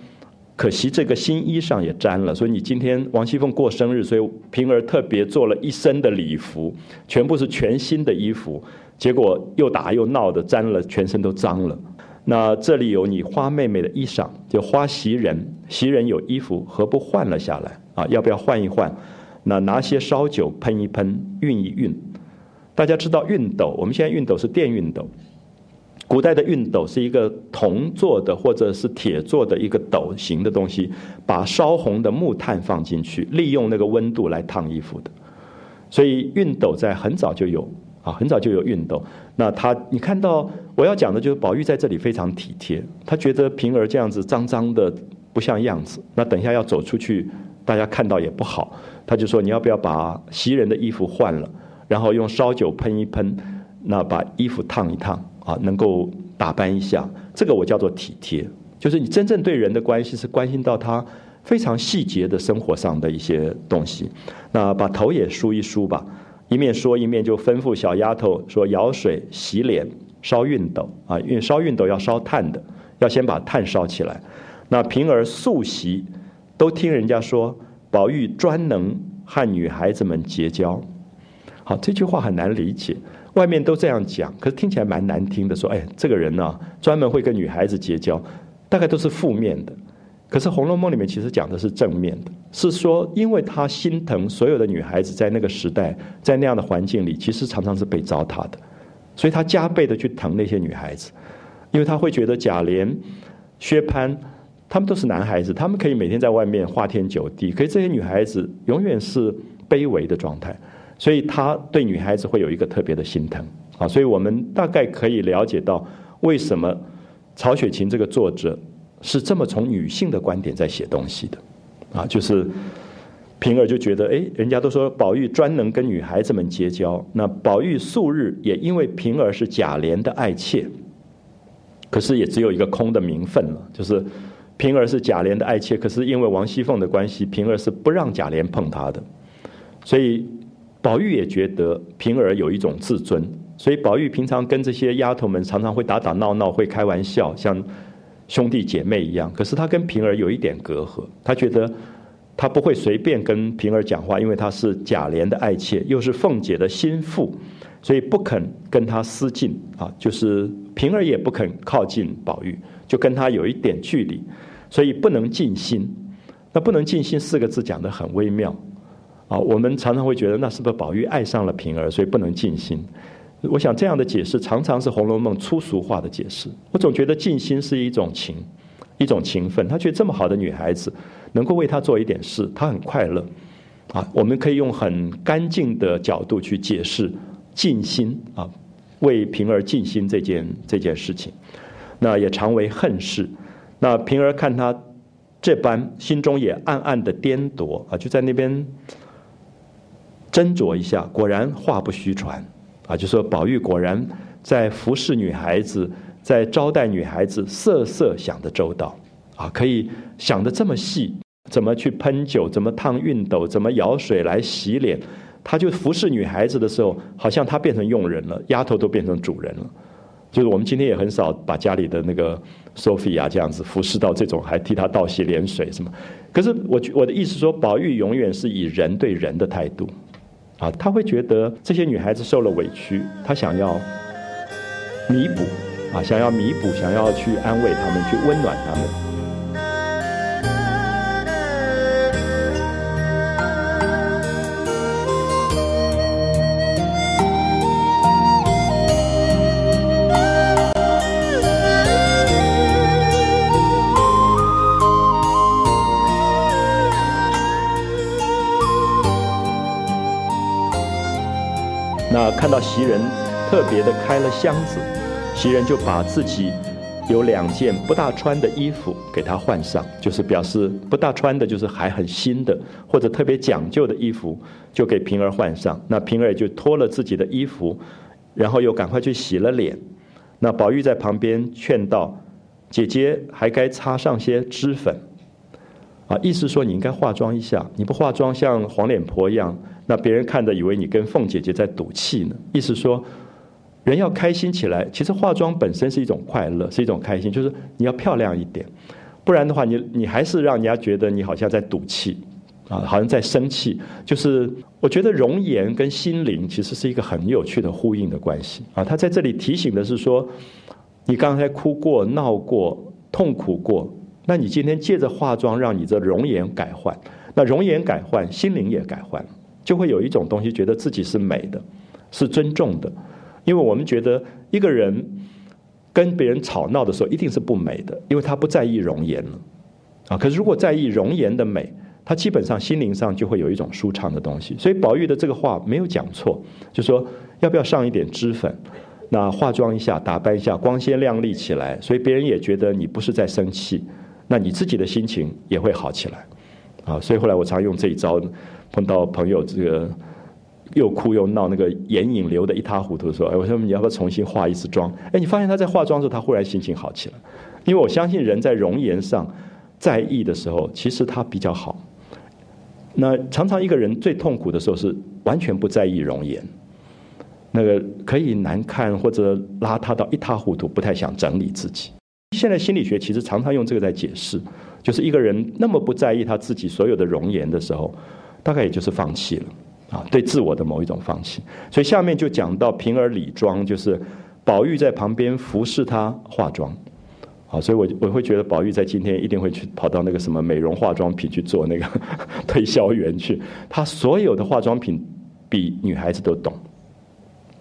可惜这个新衣裳也沾了，所以你今天王熙凤过生日，所以平儿特别做了一身的礼服，全部是全新的衣服，结果又打又闹的沾了，全身都脏了。那这里有你花妹妹的衣裳，就花袭人，袭人有衣服，何不换了下来啊？要不要换一换？那拿些烧酒喷一喷，熨一熨。大家知道熨斗，我们现在熨斗是电熨斗。古代的熨斗是一个铜做的或者是铁做的一个斗形的东西，把烧红的木炭放进去，利用那个温度来烫衣服的。所以熨斗在很早就有啊，很早就有熨斗。那他，你看到我要讲的就是宝玉在这里非常体贴，他觉得平儿这样子脏脏的不像样子，那等一下要走出去，大家看到也不好，他就说你要不要把袭人的衣服换了，然后用烧酒喷一喷，那把衣服烫一烫。啊，能够打扮一下，这个我叫做体贴，就是你真正对人的关系是关心到他非常细节的生活上的一些东西。那把头也梳一梳吧，一面说一面就吩咐小丫头说：舀水洗脸，烧熨斗啊，因为烧熨斗要烧炭的，要先把炭烧起来。那平儿素习，都听人家说宝玉专能和女孩子们结交。好，这句话很难理解。外面都这样讲，可是听起来蛮难听的。说，哎，这个人呢，专门会跟女孩子结交，大概都是负面的。可是《红楼梦》里面其实讲的是正面的，是说，因为他心疼所有的女孩子，在那个时代，在那样的环境里，其实常常是被糟蹋的，所以他加倍的去疼那些女孩子，因为他会觉得贾琏、薛蟠他们都是男孩子，他们可以每天在外面花天酒地，可是这些女孩子永远是卑微的状态。所以他对女孩子会有一个特别的心疼。啊，所以我们大概可以了解到为什么曹雪芹这个作者是这么从女性的观点在写东西的。啊，就是平儿就觉得，哎，人家都说宝玉专能跟女孩子们结交，那宝玉素日也因为平儿是贾琏的爱妾，可是也只有一个空的名分了，就是平儿是贾琏的爱妾，可是因为王熙凤的关系，平儿是不让贾琏碰她的，所以。宝玉也觉得平儿有一种自尊，所以宝玉平常跟这些丫头们常常会打打闹闹，会开玩笑，像兄弟姐妹一样。可是他跟平儿有一点隔阂，他觉得他不会随便跟平儿讲话，因为他是贾琏的爱妾，又是凤姐的心腹，所以不肯跟他私近啊。就是平儿也不肯靠近宝玉，就跟他有一点距离，所以不能尽心。那不能尽心四个字讲得很微妙。啊，我们常常会觉得那是不是宝玉爱上了平儿，所以不能尽心？我想这样的解释常常是《红楼梦》粗俗化的解释。我总觉得尽心是一种情，一种情分。他觉得这么好的女孩子能够为他做一点事，他很快乐。啊，我们可以用很干净的角度去解释尽心啊，为平儿尽心这件这件事情。那也常为恨事。那平儿看他这般，心中也暗暗的颠夺啊，就在那边。斟酌一下，果然话不虚传，啊，就说宝玉果然在服侍女孩子，在招待女孩子，色色想得周到，啊，可以想得这么细，怎么去喷酒，怎么烫熨斗，怎么舀水来洗脸，他就服侍女孩子的时候，好像他变成佣人了，丫头都变成主人了。就是我们今天也很少把家里的那个 Sophia 这样子服侍到这种，还替她倒洗脸水什么。可是我我的意思说，宝玉永远是以人对人的态度，啊，他会觉得这些女孩子受了委屈，他想要弥补，啊，想要弥补，想要去安慰他们，去温暖他们。看到袭人特别的开了箱子，袭人就把自己有两件不大穿的衣服给她换上，就是表示不大穿的，就是还很新的或者特别讲究的衣服，就给平儿换上。那平儿就脱了自己的衣服，然后又赶快去洗了脸。那宝玉在旁边劝道：“姐姐还该擦上些脂粉。”啊，意思说你应该化妆一下，你不化妆像黄脸婆一样。那别人看着以为你跟凤姐姐在赌气呢，意思说，人要开心起来，其实化妆本身是一种快乐，是一种开心，就是你要漂亮一点，不然的话，你你还是让人家觉得你好像在赌气，啊，好像在生气。就是我觉得容颜跟心灵其实是一个很有趣的呼应的关系啊。他在这里提醒的是说，你刚才哭过、闹过、痛苦过，那你今天借着化妆，让你的容颜改换，那容颜改换，心灵也改换。就会有一种东西，觉得自己是美的，是尊重的，因为我们觉得一个人跟别人吵闹的时候，一定是不美的，因为他不在意容颜了，啊，可是如果在意容颜的美，他基本上心灵上就会有一种舒畅的东西。所以宝玉的这个话没有讲错，就说要不要上一点脂粉，那化妆一下，打扮一下，光鲜亮丽起来，所以别人也觉得你不是在生气，那你自己的心情也会好起来，啊，所以后来我常用这一招。碰到朋友这个又哭又闹，那个眼影流的一塌糊涂，说：“哎，我说你要不要重新化一次妆？”哎，你发现他在化妆的时候，他忽然心情好起来，因为我相信人在容颜上在意的时候，其实他比较好。那常常一个人最痛苦的时候是完全不在意容颜，那个可以难看或者邋遢到一塌糊涂，不太想整理自己。现在心理学其实常常用这个在解释，就是一个人那么不在意他自己所有的容颜的时候。大概也就是放弃了，啊，对自我的某一种放弃。所以下面就讲到平儿理妆，就是宝玉在旁边服侍她化妆，啊，所以我我会觉得宝玉在今天一定会去跑到那个什么美容化妆品去做那个 <laughs> 推销员去。他所有的化妆品比女孩子都懂，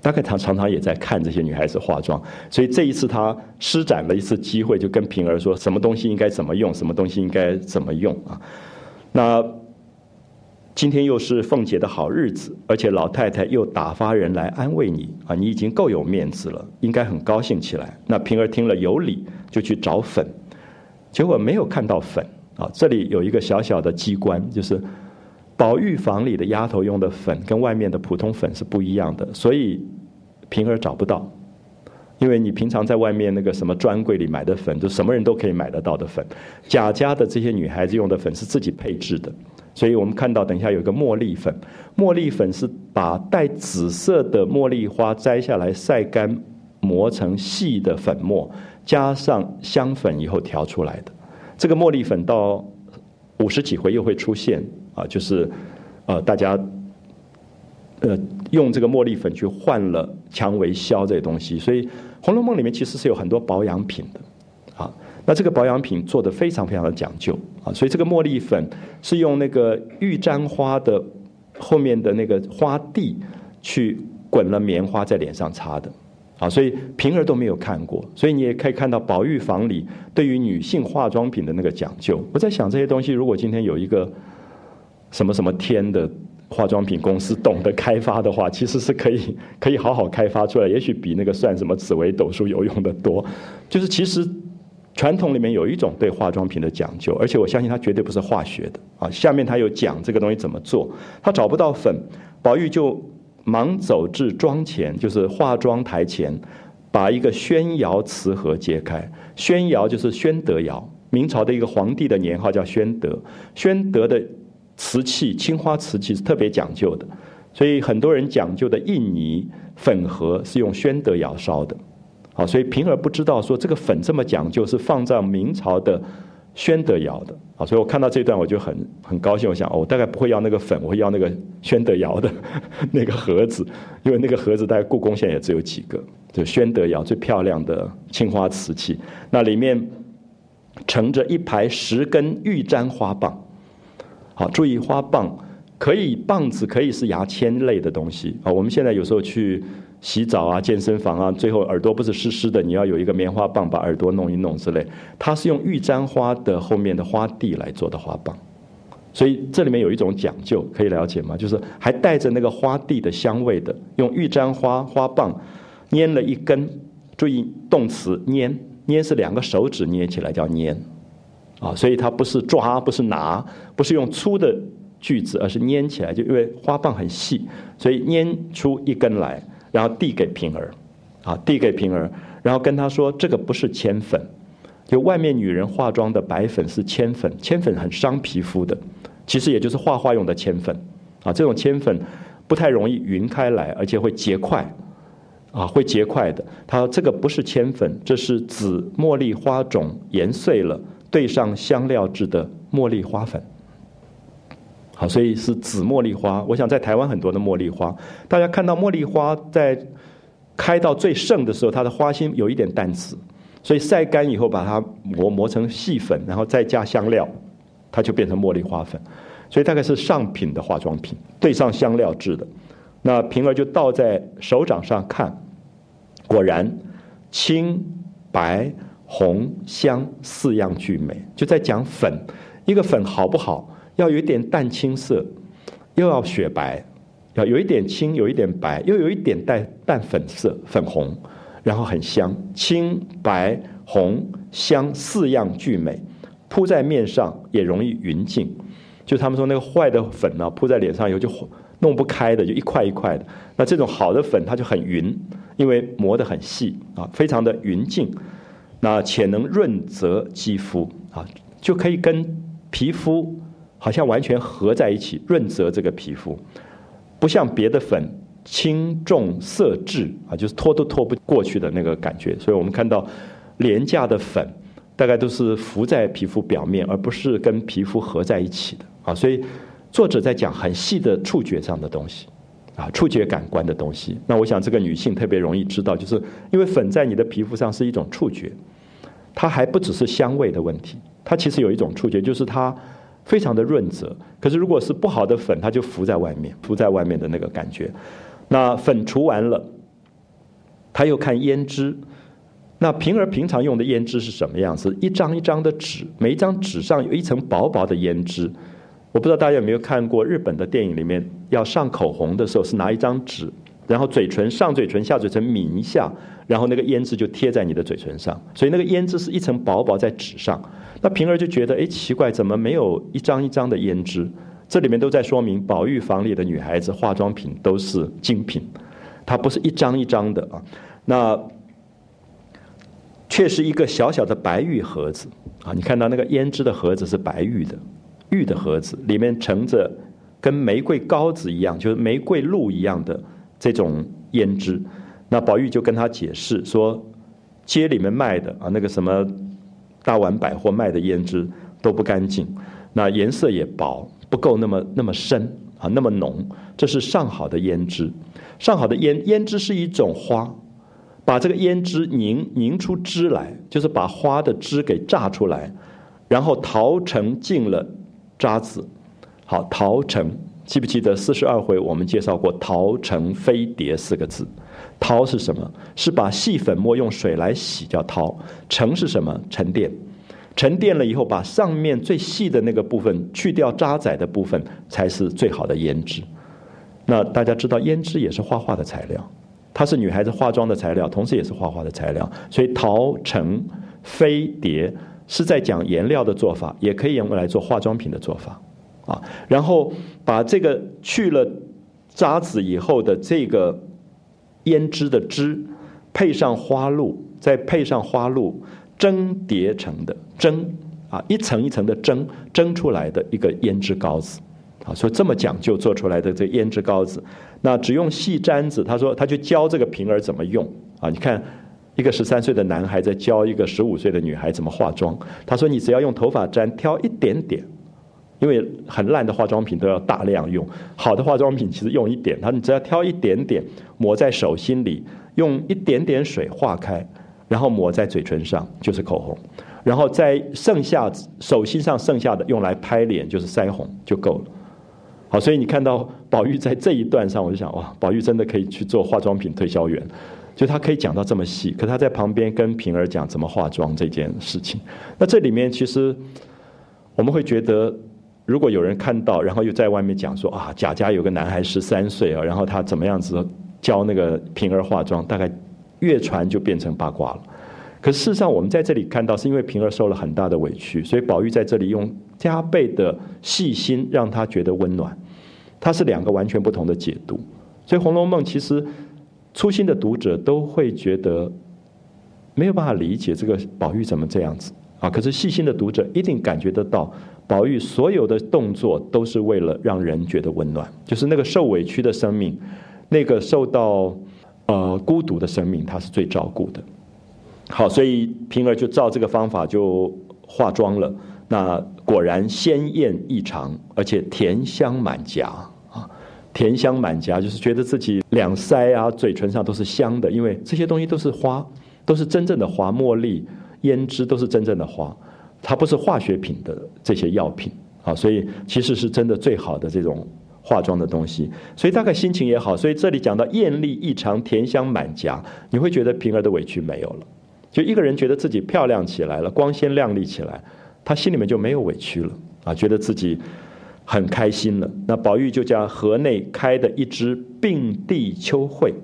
大概他常常也在看这些女孩子化妆。所以这一次他施展了一次机会，就跟平儿说什么东西应该怎么用，什么东西应该怎么用啊，那。今天又是凤姐的好日子，而且老太太又打发人来安慰你啊，你已经够有面子了，应该很高兴起来。那平儿听了有理，就去找粉，结果没有看到粉啊。这里有一个小小的机关，就是宝玉房里的丫头用的粉跟外面的普通粉是不一样的，所以平儿找不到。因为你平常在外面那个什么专柜里买的粉，就什么人都可以买得到的粉，贾家的这些女孩子用的粉是自己配制的。所以我们看到，等一下有个茉莉粉，茉莉粉是把带紫色的茉莉花摘下来晒干，磨成细的粉末，加上香粉以后调出来的。这个茉莉粉到五十几回又会出现啊，就是呃大家呃用这个茉莉粉去换了蔷薇消这些东西，所以《红楼梦》里面其实是有很多保养品的。那这个保养品做的非常非常的讲究啊，所以这个茉莉粉是用那个玉簪花的后面的那个花蒂去滚了棉花在脸上擦的啊，所以平儿都没有看过，所以你也可以看到宝玉房里对于女性化妆品的那个讲究。我在想这些东西，如果今天有一个什么什么天的化妆品公司懂得开发的话，其实是可以可以好好开发出来，也许比那个算什么紫微斗数有用的多。就是其实。传统里面有一种对化妆品的讲究，而且我相信它绝对不是化学的啊。下面他有讲这个东西怎么做，他找不到粉，宝玉就忙走至妆前，就是化妆台前，把一个宣窑瓷盒揭开。宣窑就是宣德窑，明朝的一个皇帝的年号叫宣德。宣德的瓷器，青花瓷器是特别讲究的，所以很多人讲究的印泥粉盒是用宣德窑烧的，好，所以平儿不知道说这个粉这么讲究是放在明朝的宣德窑的，好，所以我看到这段我就很很高兴，我想，我大概不会要那个粉，我会要那个宣德窑的 <laughs> 那个盒子，因为那个盒子大概故宫现在也只有几个，就宣德窑最漂亮的青花瓷器，那里面盛着一排十根玉簪花棒，好，注意花棒。可以棒子可以是牙签类的东西啊。我们现在有时候去洗澡啊、健身房啊，最后耳朵不是湿湿的，你要有一个棉花棒把耳朵弄一弄之类。它是用玉簪花的后面的花蒂来做的花棒，所以这里面有一种讲究，可以了解吗？就是还带着那个花蒂的香味的，用玉簪花花棒捏了一根。注意动词捏，捏是两个手指捏起来叫捏啊，所以它不是抓，不是拿，不是用粗的。锯子，而是粘起来，就因为花棒很细，所以粘出一根来，然后递给平儿，啊，递给平儿，然后跟他说：“这个不是铅粉，就外面女人化妆的白粉是铅粉，铅粉很伤皮肤的，其实也就是画画用的铅粉，啊，这种铅粉不太容易匀开来，而且会结块，啊，会结块的。他说这个不是铅粉，这是紫茉莉花种研碎了，兑上香料制的茉莉花粉。”好，所以是紫茉莉花。我想在台湾很多的茉莉花，大家看到茉莉花在开到最盛的时候，它的花心有一点淡紫，所以晒干以后把它磨磨成细粉，然后再加香料，它就变成茉莉花粉。所以大概是上品的化妆品，兑上香料制的。那平儿就倒在手掌上看，果然青、白、红、香四样俱美。就在讲粉，一个粉好不好？要有一点淡青色，又要雪白，要有一点青，有一点白，又有一点带淡粉色、粉红，然后很香，青、白、红、香四样俱美，铺在面上也容易匀净。就他们说那个坏的粉呢，铺在脸上以后就弄不开的，就一块一块的。那这种好的粉它就很匀，因为磨得很细啊，非常的匀净。那且能润泽肌肤啊，就可以跟皮肤。好像完全合在一起，润泽这个皮肤，不像别的粉轻重色质啊，就是拖都拖不过去的那个感觉。所以我们看到廉价的粉，大概都是浮在皮肤表面，而不是跟皮肤合在一起的啊。所以作者在讲很细的触觉上的东西啊，触觉感官的东西。那我想这个女性特别容易知道，就是因为粉在你的皮肤上是一种触觉，它还不只是香味的问题，它其实有一种触觉，就是它。非常的润泽，可是如果是不好的粉，它就浮在外面，浮在外面的那个感觉。那粉除完了，他又看胭脂。那平儿平常用的胭脂是什么样子？一张一张的纸，每一张纸上有一层薄薄的胭脂。我不知道大家有没有看过日本的电影里面，要上口红的时候是拿一张纸。然后嘴唇上嘴唇下嘴唇抿一下，然后那个胭脂就贴在你的嘴唇上，所以那个胭脂是一层薄薄在纸上。那平儿就觉得，哎，奇怪，怎么没有一张一张的胭脂？这里面都在说明，宝玉房里的女孩子化妆品都是精品，它不是一张一张的啊。那却是一个小小的白玉盒子啊，你看到那个胭脂的盒子是白玉的，玉的盒子里面盛着跟玫瑰膏子一样，就是玫瑰露一样的。这种胭脂，那宝玉就跟他解释说，街里面卖的啊，那个什么大碗百货卖的胭脂都不干净，那颜色也薄，不够那么那么深啊，那么浓。这是上好的胭脂，上好的胭胭脂是一种花，把这个胭脂凝凝出汁来，就是把花的汁给榨出来，然后淘成净了渣子，好淘成。记不记得四十二回我们介绍过“淘成飞碟”四个字？“淘”是什么？是把细粉末用水来洗，叫“淘”。成是什么？沉淀。沉淀了以后，把上面最细的那个部分去掉渣滓的部分，才是最好的胭脂。那大家知道，胭脂也是画画的材料，它是女孩子化妆的材料，同时也是画画的材料。所以“淘成飞碟”是在讲颜料的做法，也可以用来做化妆品的做法。啊，然后把这个去了渣子以后的这个胭脂的汁，配上花露，再配上花露蒸叠成的蒸啊，一层一层的蒸蒸出来的一个胭脂膏子，啊，所以这么讲究做出来的这胭脂膏子，那只用细簪子。他说，他就教这个平儿怎么用啊？你看，一个十三岁的男孩在教一个十五岁的女孩怎么化妆。他说，你只要用头发簪挑一点点，因为很烂的化妆品都要大量用，好的化妆品其实用一点。他说，你只要挑一点点，抹在手心里，用一点点水化开，然后抹在嘴唇上就是口红，然后在剩下手心上剩下的用来拍脸就是腮红就够了。好，所以你看到宝玉在这一段上，我就想哇，宝玉真的可以去做化妆品推销员，就他可以讲到这么细。可他在旁边跟平儿讲怎么化妆这件事情。那这里面其实我们会觉得，如果有人看到，然后又在外面讲说啊，贾家有个男孩十三岁啊，然后他怎么样子教那个平儿化妆，大概越传就变成八卦了。可事实上，我们在这里看到，是因为平儿受了很大的委屈，所以宝玉在这里用加倍的细心，让他觉得温暖。它是两个完全不同的解读，所以《红楼梦》其实粗心的读者都会觉得没有办法理解这个宝玉怎么这样子啊。可是细心的读者一定感觉得到，宝玉所有的动作都是为了让人觉得温暖，就是那个受委屈的生命，那个受到呃孤独的生命，他是最照顾的。好，所以平儿就照这个方法就化妆了。那果然鲜艳异常，而且甜香满颊啊！甜香满颊就是觉得自己两腮啊、嘴唇上都是香的，因为这些东西都是花，都是真正的花，茉莉、胭脂都是真正的花，它不是化学品的这些药品啊，所以其实是真的最好的这种化妆的东西。所以大概心情也好，所以这里讲到艳丽异常、甜香满颊，你会觉得平儿的委屈没有了，就一个人觉得自己漂亮起来了，光鲜亮丽起来。他心里面就没有委屈了啊，觉得自己很开心了。那宝玉就将河内开的一枝并蒂秋蕙，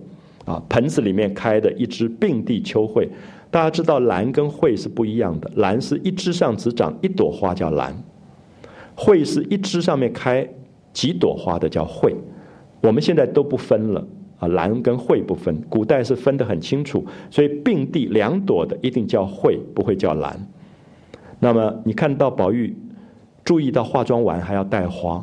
啊，盆子里面开的一枝并蒂秋蕙。大家知道兰跟蕙是不一样的，兰是一枝上只长一朵花叫兰，蕙是一枝上面开几朵花的叫蕙。我们现在都不分了啊，兰跟蕙不分，古代是分得很清楚，所以并蒂两朵的一定叫蕙，不会叫兰。那么你看到宝玉注意到化妆完还要带花，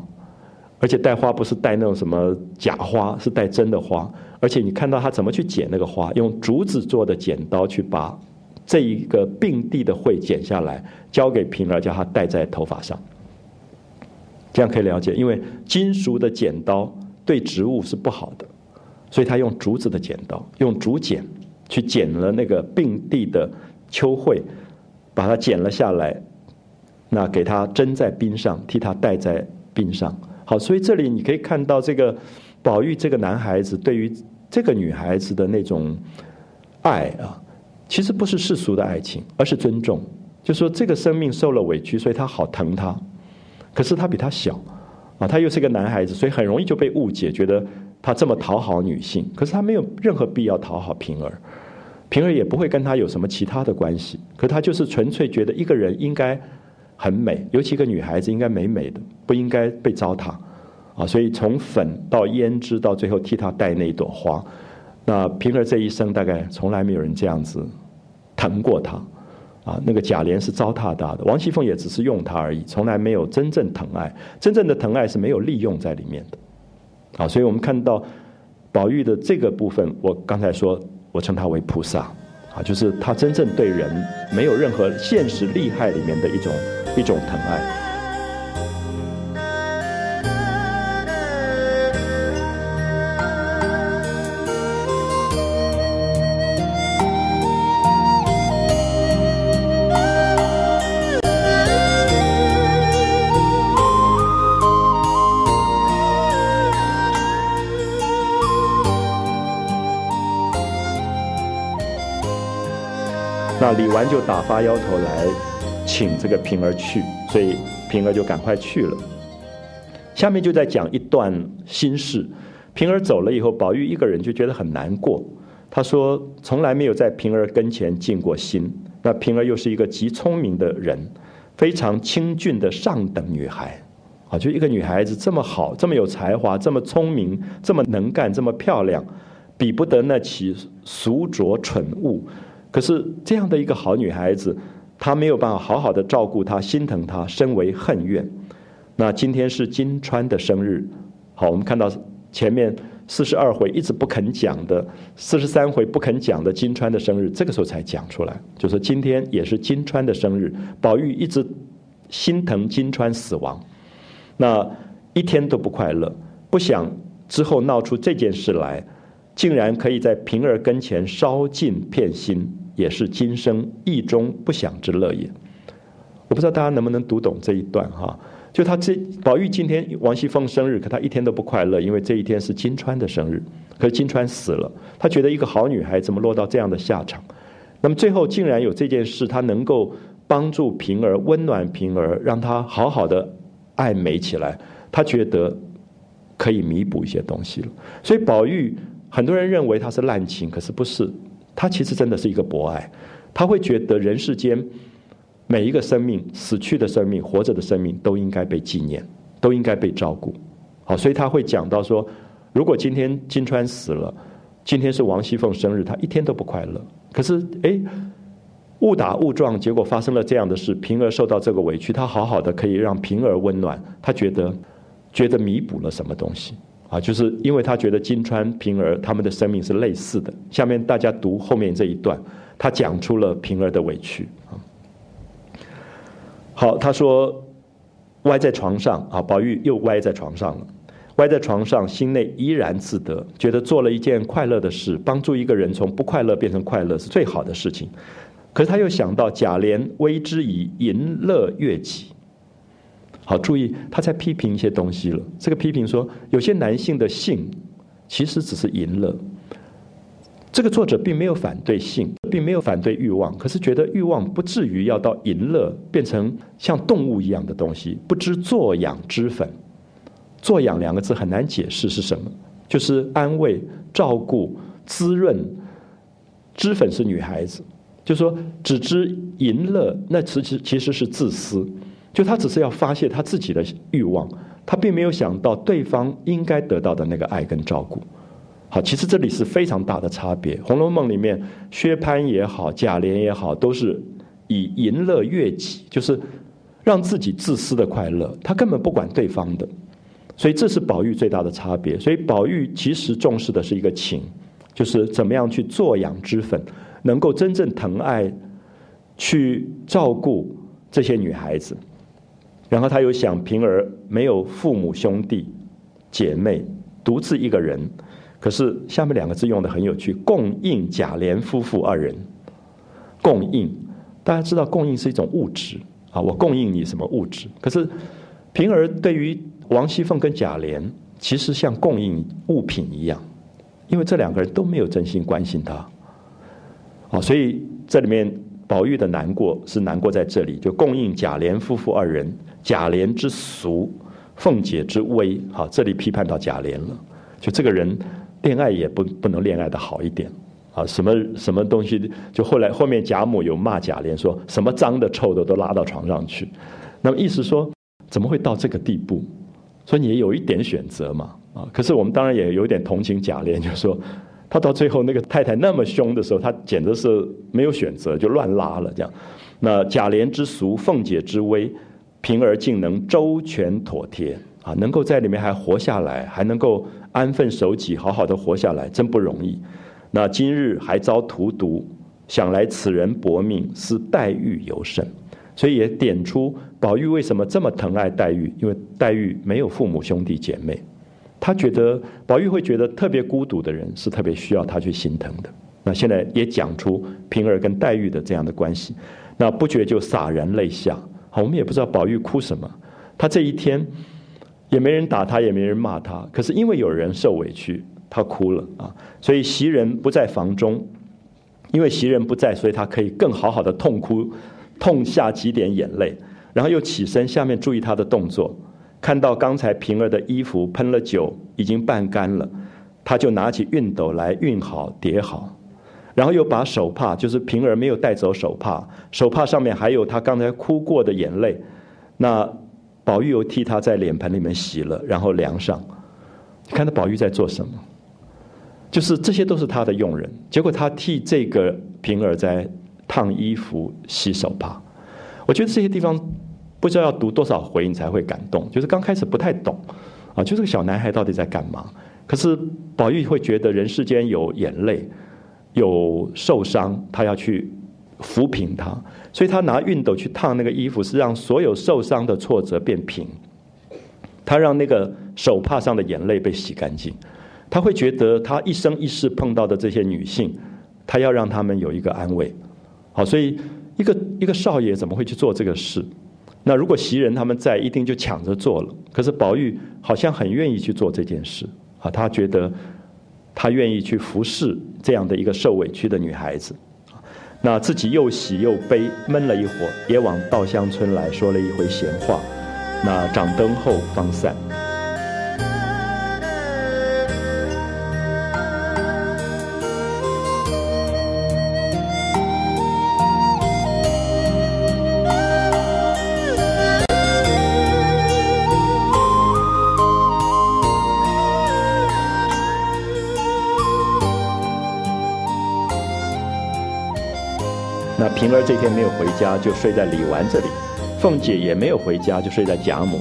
而且带花不是带那种什么假花，是带真的花。而且你看到他怎么去剪那个花，用竹子做的剪刀去把这一个并蒂的会剪下来，交给平儿，叫他戴在头发上。这样可以了解，因为金属的剪刀对植物是不好的，所以他用竹子的剪刀，用竹剪去剪了那个并蒂的秋蕙。把它剪了下来，那给它蒸在冰上，替它戴在冰上。好，所以这里你可以看到这个宝玉这个男孩子对于这个女孩子的那种爱啊，其实不是世俗的爱情，而是尊重。就说这个生命受了委屈，所以他好疼他。可是他比他小啊，他又是个男孩子，所以很容易就被误解，觉得他这么讨好女性。可是他没有任何必要讨好平儿。平儿也不会跟他有什么其他的关系，可他就是纯粹觉得一个人应该很美，尤其一个女孩子应该美美的，不应该被糟蹋啊！所以从粉到胭脂，到最后替他戴那一朵花，那平儿这一生大概从来没有人这样子疼过他啊！那个贾琏是糟蹋他的，王熙凤也只是用他而已，从来没有真正疼爱。真正的疼爱是没有利用在里面的啊！所以我们看到宝玉的这个部分，我刚才说。我称他为菩萨，啊，就是他真正对人没有任何现实利害里面的一种一种疼爱。就打发丫头来请这个平儿去，所以平儿就赶快去了。下面就在讲一段心事。平儿走了以后，宝玉一个人就觉得很难过。他说：“从来没有在平儿跟前尽过心。那平儿又是一个极聪明的人，非常清俊的上等女孩，啊，就一个女孩子这么好，这么有才华，这么聪明，这么能干，这么漂亮，比不得那起俗拙蠢物。”可是这样的一个好女孩子，她没有办法好好的照顾她、心疼她，深为恨怨。那今天是金川的生日，好，我们看到前面四十二回一直不肯讲的，四十三回不肯讲的金川的生日，这个时候才讲出来，就说今天也是金川的生日。宝玉一直心疼金川死亡，那一天都不快乐，不想之后闹出这件事来，竟然可以在平儿跟前烧尽片心，也是今生意中不想之乐也。我不知道大家能不能读懂这一段哈。就他这宝玉今天王熙凤生日，可他一天都不快乐，因为这一天是金钏的生日。可是金钏死了，他觉得一个好女孩怎么落到这样的下场？那么最后竟然有这件事，他能够帮助平儿，温暖平儿，让她好好的爱美起来。他觉得可以弥补一些东西了。所以宝玉很多人认为他是滥情，可是不是，他其实真的是一个博爱。他会觉得人世间。每一个生命，死去的生命，活着的生命，都应该被纪念，都应该被照顾。好，所以他会讲到说，如果今天金钏死了，今天是王熙凤生日，他一天都不快乐。可是，哎，误打误撞，结果发生了这样的事，平儿受到这个委屈，他好好的可以让平儿温暖，他觉得觉得弥补了什么东西啊？就是因为他觉得金钏、平儿他们的生命是类似的。下面大家读后面这一段，他讲出了平儿的委屈啊。好，他说，歪在床上啊，宝玉又歪在床上了，歪在床上，心内依然自得，觉得做了一件快乐的事，帮助一个人从不快乐变成快乐是最好的事情。可是他又想到贾琏微之以淫乐悦己，好，注意他在批评一些东西了。这个批评说，有些男性的性其实只是淫乐。这个作者并没有反对性，并没有反对欲望，可是觉得欲望不至于要到淫乐，变成像动物一样的东西。不知作养之粉，作养两个字很难解释是什么，就是安慰、照顾、滋润。脂粉是女孩子，就说只知淫乐，那其实其实是自私，就他只是要发泄他自己的欲望，他并没有想到对方应该得到的那个爱跟照顾。好，其实这里是非常大的差别。《红楼梦》里面，薛蟠也好，贾琏也好，都是以淫乐悦己，就是让自己自私的快乐，他根本不管对方的。所以这是宝玉最大的差别。所以宝玉其实重视的是一个情，就是怎么样去做养之粉，能够真正疼爱、去照顾这些女孩子。然后他又想平儿没有父母兄弟姐妹，独自一个人。可是下面两个字用的很有趣，供应贾琏夫妇二人。供应，大家知道供应是一种物质啊，我供应你什么物质？可是平儿对于王熙凤跟贾琏，其实像供应物品一样，因为这两个人都没有真心关心他。啊，所以这里面宝玉的难过是难过在这里，就供应贾琏夫妇二人，贾琏之俗，凤姐之威。好，这里批判到贾琏了，就这个人。恋爱也不不能恋爱的好一点，啊，什么什么东西？就后来后面贾母有骂贾琏，说什么脏的臭的都拉到床上去，那么意思说怎么会到这个地步？所以你也有一点选择嘛，啊，可是我们当然也有点同情贾琏，就说他到最后那个太太那么凶的时候，他简直是没有选择，就乱拉了这样。那贾琏之俗，凤姐之威，平儿竟能周全妥帖啊，能够在里面还活下来，还能够。安分守己，好好的活下来，真不容易。那今日还遭荼毒，想来此人薄命，是黛玉尤甚。所以也点出宝玉为什么这么疼爱黛玉，因为黛玉没有父母兄弟姐妹，他觉得宝玉会觉得特别孤独的人是特别需要他去心疼的。那现在也讲出平儿跟黛玉的这样的关系，那不觉就洒然泪下。好，我们也不知道宝玉哭什么，他这一天。也没人打他，也没人骂他。可是因为有人受委屈，他哭了啊！所以袭人不在房中，因为袭人不在，所以他可以更好好的痛哭，痛下几点眼泪，然后又起身。下面注意他的动作，看到刚才平儿的衣服喷了酒，已经半干了，他就拿起熨斗来熨好叠好，然后又把手帕，就是平儿没有带走手帕，手帕上面还有他刚才哭过的眼泪，那。宝玉又替他在脸盆里面洗了，然后量上。你看到宝玉在做什么？就是这些都是他的佣人。结果他替这个平儿在烫衣服、洗手帕。我觉得这些地方不知道要读多少回你才会感动，就是刚开始不太懂，啊，就这个小男孩到底在干嘛？可是宝玉会觉得人世间有眼泪，有受伤，他要去抚平他，所以他拿熨斗去烫那个衣服，是让所有受伤的挫折变平。他让那个手帕上的眼泪被洗干净，他会觉得他一生一世碰到的这些女性，他要让他们有一个安慰。好，所以一个一个少爷怎么会去做这个事？那如果袭人他们在，一定就抢着做了。可是宝玉好像很愿意去做这件事啊，他觉得他愿意去服侍这样的一个受委屈的女孩子。那自己又喜又悲，闷了一会儿，也往稻香村来说了一回闲话。那掌灯后方散。没有回家，就睡在李纨这里。凤姐也没有回家，就睡在贾母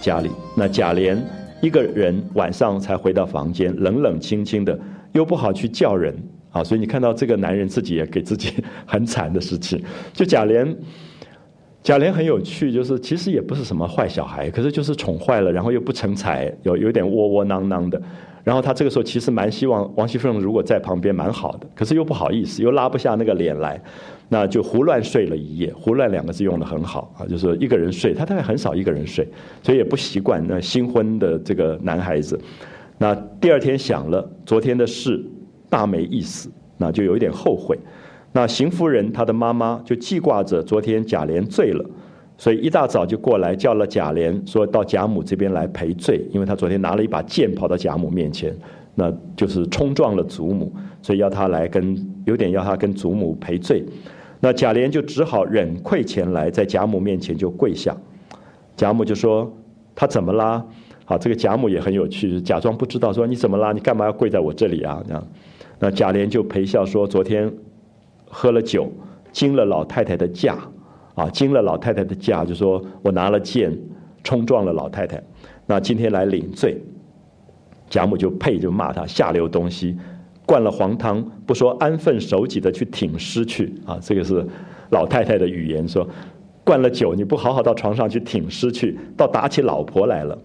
家里。那贾琏一个人晚上才回到房间，冷冷清清的，又不好去叫人啊。所以你看到这个男人自己也给自己很惨的事情。就贾琏，贾琏很有趣，就是其实也不是什么坏小孩，可是就是宠坏了，然后又不成才，有有点窝窝囊囊的。然后他这个时候其实蛮希望王熙凤如果在旁边蛮好的，可是又不好意思，又拉不下那个脸来。那就胡乱睡了一夜，胡乱两个字用的很好啊，就是一个人睡，他大概很少一个人睡，所以也不习惯那新婚的这个男孩子。那第二天想了昨天的事，大没意思，那就有一点后悔。那邢夫人她的妈妈就记挂着昨天贾琏醉了，所以一大早就过来叫了贾琏，说到贾母这边来赔罪，因为他昨天拿了一把剑跑到贾母面前，那就是冲撞了祖母，所以要他来跟有点要他跟祖母赔罪。那贾琏就只好忍愧前来，在贾母面前就跪下。贾母就说：“他怎么啦？”好，这个贾母也很有趣，假装不知道，说：“你怎么啦？你干嘛要跪在我这里啊？”，那贾琏就陪笑说：“昨天喝了酒，惊了老太太的驾，啊，惊了老太太的驾，就说我拿了剑冲撞了老太太，那今天来领罪。”贾母就呸，就骂他下流东西。灌了黄汤，不说安分守己的去挺尸去啊！这个是老太太的语言，说灌了酒你不好好到床上去挺尸去，倒打起老婆来了。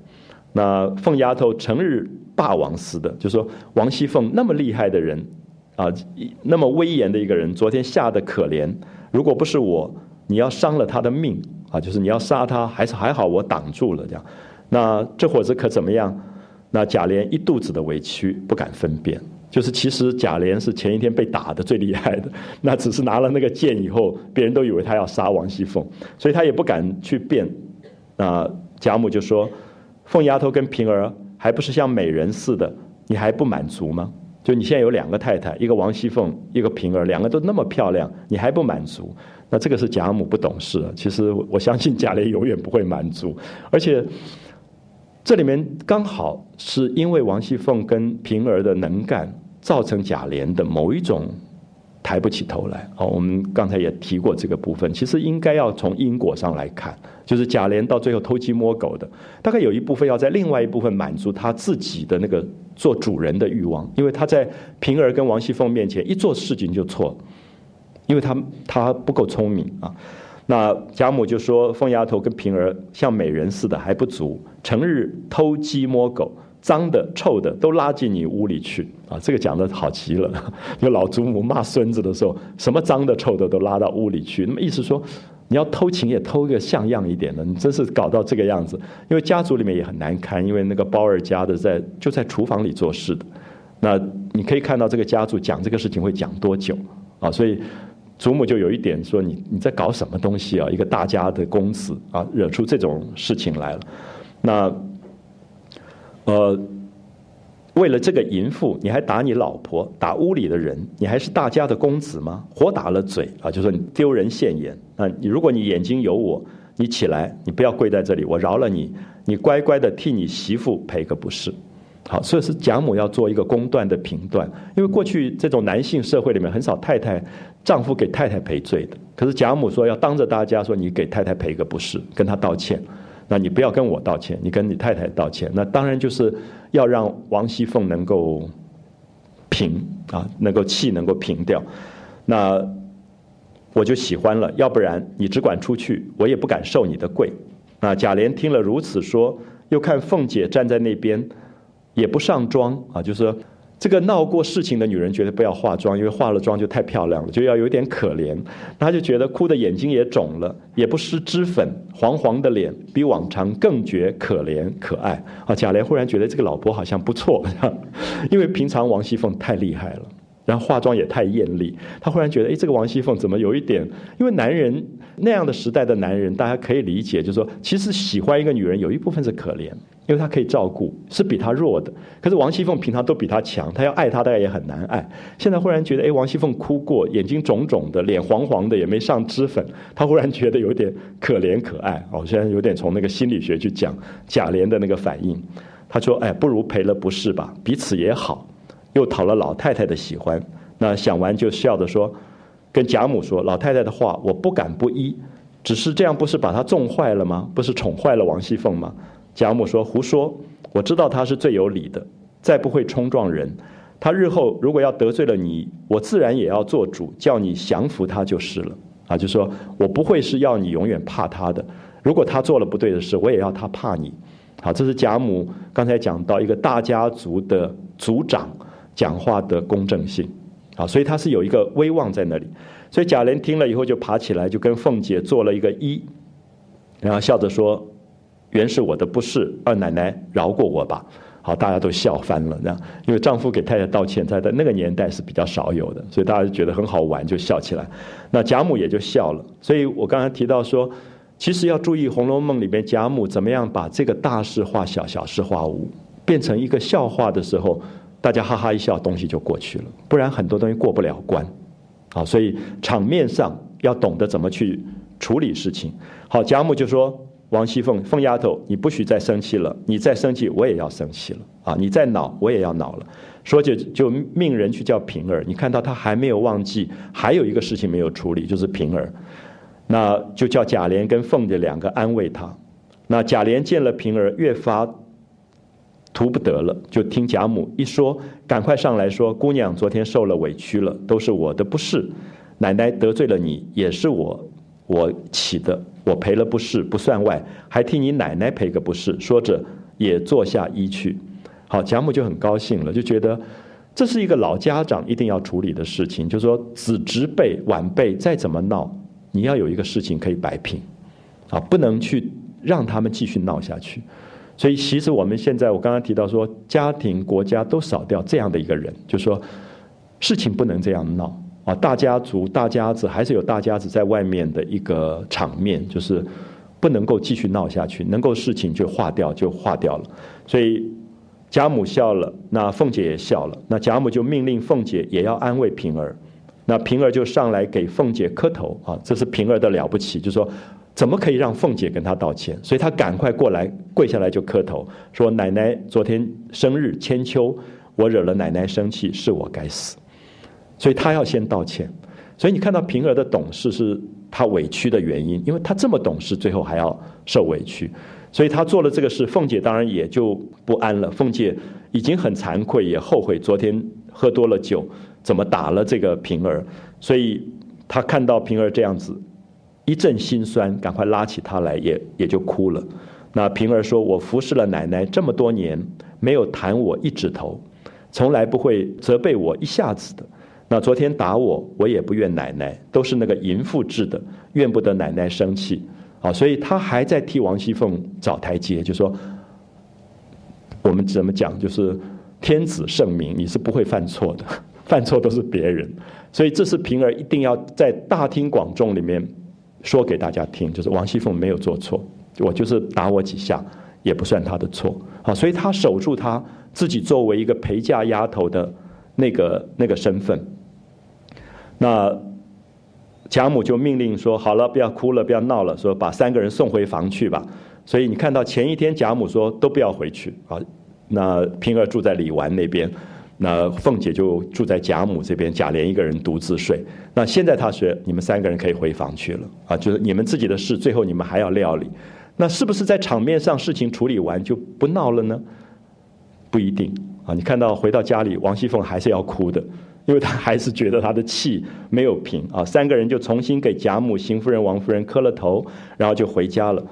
那凤丫头成日霸王似的，就说王熙凤那么厉害的人啊，那么威严的一个人，昨天吓得可怜。如果不是我，你要伤了他的命啊，就是你要杀他，还是还好我挡住了这样。那这伙子可怎么样？那贾琏一肚子的委屈，不敢分辨。就是其实贾琏是前一天被打的最厉害的，<laughs> 那只是拿了那个剑以后，别人都以为他要杀王熙凤，所以他也不敢去辩。那贾母就说：“凤丫头跟平儿还不是像美人似的，你还不满足吗？就你现在有两个太太，一个王熙凤，一个平儿，两个都那么漂亮，你还不满足？那这个是贾母不懂事。其实我相信贾琏永远不会满足，而且。”这里面刚好是因为王熙凤跟平儿的能干，造成贾琏的某一种抬不起头来。哦，我们刚才也提过这个部分，其实应该要从因果上来看，就是贾琏到最后偷鸡摸狗的，大概有一部分要在另外一部分满足他自己的那个做主人的欲望，因为他在平儿跟王熙凤面前一做事情就错，因为他他不够聪明啊。那贾母就说：“凤丫头跟平儿像美人似的还不足，成日偷鸡摸狗，脏的臭的都拉进你屋里去啊！这个讲的好极了。<laughs> 就老祖母骂孙子的时候，什么脏的臭的都拉到屋里去。那么意思说，你要偷情也偷个像样一点的。你真是搞到这个样子，因为家族里面也很难堪。因为那个包二家的在就在厨房里做事的，那你可以看到这个家族讲这个事情会讲多久啊？所以。”祖母就有一点说：“你你在搞什么东西啊？一个大家的公子啊，惹出这种事情来了。那，呃，为了这个淫妇，你还打你老婆，打屋里的人，你还是大家的公子吗？活打了嘴啊，就说你丢人现眼啊！你如果你眼睛有我，你起来，你不要跪在这里，我饶了你，你乖乖的替你媳妇赔个不是。好，所以是贾母要做一个公断的评断，因为过去这种男性社会里面很少太太丈夫给太太赔罪的，可是贾母说要当着大家说你给太太赔个不是，跟她道歉，那你不要跟我道歉，你跟你太太道歉，那当然就是要让王熙凤能够平啊，能够气能够平掉，那我就喜欢了，要不然你只管出去，我也不敢受你的跪。那贾琏听了如此说，又看凤姐站在那边。也不上妆啊，就是说，这个闹过事情的女人觉得不要化妆，因为化了妆就太漂亮了，就要有点可怜。她就觉得哭的眼睛也肿了，也不施脂粉，黄黄的脸比往常更觉可怜可爱。啊，贾琏忽然觉得这个老婆好像不错，<laughs> 因为平常王熙凤太厉害了。然后化妆也太艳丽，他忽然觉得，哎，这个王熙凤怎么有一点？因为男人那样的时代的男人，大家可以理解，就是说，其实喜欢一个女人有一部分是可怜，因为她可以照顾，是比她弱的。可是王熙凤平常都比她强，她要爱她大概也很难爱。现在忽然觉得，哎，王熙凤哭过，眼睛肿肿的，脸黄黄的，也没上脂粉，他忽然觉得有点可怜可爱。哦，现在有点从那个心理学去讲贾琏的那个反应。他说，哎，不如赔了不是吧，彼此也好。又讨了老太太的喜欢，那想完就笑着说，跟贾母说：“老太太的话我不敢不依，只是这样不是把她纵坏了吗？不是宠坏了王熙凤吗？”贾母说：“胡说！我知道她是最有理的，再不会冲撞人。她日后如果要得罪了你，我自然也要做主，叫你降服她就是了。啊，就说我不会是要你永远怕她的。如果她做了不对的事，我也要她怕你。好，这是贾母刚才讲到一个大家族的族长。”讲话的公正性，啊，所以他是有一个威望在那里，所以贾琏听了以后就爬起来，就跟凤姐做了一个揖，然后笑着说：“原是我的不是，二奶奶饶过我吧。”好，大家都笑翻了，那，因为丈夫给太太道歉，在在那个年代是比较少有的，所以大家就觉得很好玩，就笑起来。那贾母也就笑了。所以我刚才提到说，其实要注意《红楼梦》里边贾母怎么样把这个大事化小，小事化无，变成一个笑话的时候。大家哈哈一笑，东西就过去了。不然很多东西过不了关，啊，所以场面上要懂得怎么去处理事情。好，贾母就说：“王熙凤，凤丫头，你不许再生气了，你再生气，我也要生气了啊！你再恼，我也要恼了。”说就就命人去叫平儿。你看到他还没有忘记，还有一个事情没有处理，就是平儿。那就叫贾琏跟凤姐两个安慰他。那贾琏见了平儿，越发。图不得了，就听贾母一说，赶快上来说：“姑娘昨天受了委屈了，都是我的不是。奶奶得罪了你，也是我我起的，我赔了不是不算外，还替你奶奶赔个不是。”说着也坐下衣去。好，贾母就很高兴了，就觉得这是一个老家长一定要处理的事情，就是说子侄辈晚辈再怎么闹，你要有一个事情可以摆平，啊，不能去让他们继续闹下去。所以，其实我们现在，我刚刚提到说，家庭、国家都少掉这样的一个人，就说事情不能这样闹啊！大家族、大家子还是有大家子在外面的一个场面，就是不能够继续闹下去，能够事情就化掉就化掉了。所以贾母笑了，那凤姐也笑了，那贾母就命令凤姐也要安慰平儿，那平儿就上来给凤姐磕头啊！这是平儿的了不起，就说。怎么可以让凤姐跟他道歉？所以他赶快过来跪下来就磕头，说：“奶奶昨天生日千秋，我惹了奶奶生气，是我该死。”所以他要先道歉。所以你看到平儿的懂事是他委屈的原因，因为他这么懂事，最后还要受委屈，所以他做了这个事，凤姐当然也就不安了。凤姐已经很惭愧，也后悔昨天喝多了酒，怎么打了这个平儿，所以他看到平儿这样子。一阵心酸，赶快拉起他来，也也就哭了。那平儿说：“我服侍了奶奶这么多年，没有弹我一指头，从来不会责备我一下子的。那昨天打我，我也不怨奶奶，都是那个淫妇治的，怨不得奶奶生气。啊，所以他还在替王熙凤找台阶，就说我们怎么讲，就是天子圣明，你是不会犯错的，<laughs> 犯错都是别人。所以这是平儿一定要在大庭广众里面。”说给大家听，就是王熙凤没有做错，我就是打我几下，也不算她的错。好，所以她守住她自己作为一个陪嫁丫头的那个那个身份。那贾母就命令说：“好了，不要哭了，不要闹了，说把三个人送回房去吧。”所以你看到前一天贾母说都不要回去啊，那平儿住在李纨那边，那凤姐就住在贾母这边，贾琏一个人独自睡。那现在他说，你们三个人可以回房去了啊，就是你们自己的事，最后你们还要料理。那是不是在场面上事情处理完就不闹了呢？不一定啊。你看到回到家里，王熙凤还是要哭的，因为她 <laughs> 还是觉得她的气没有平啊。三个人就重新给贾母、邢夫人、王夫人磕了头，然后就回家了。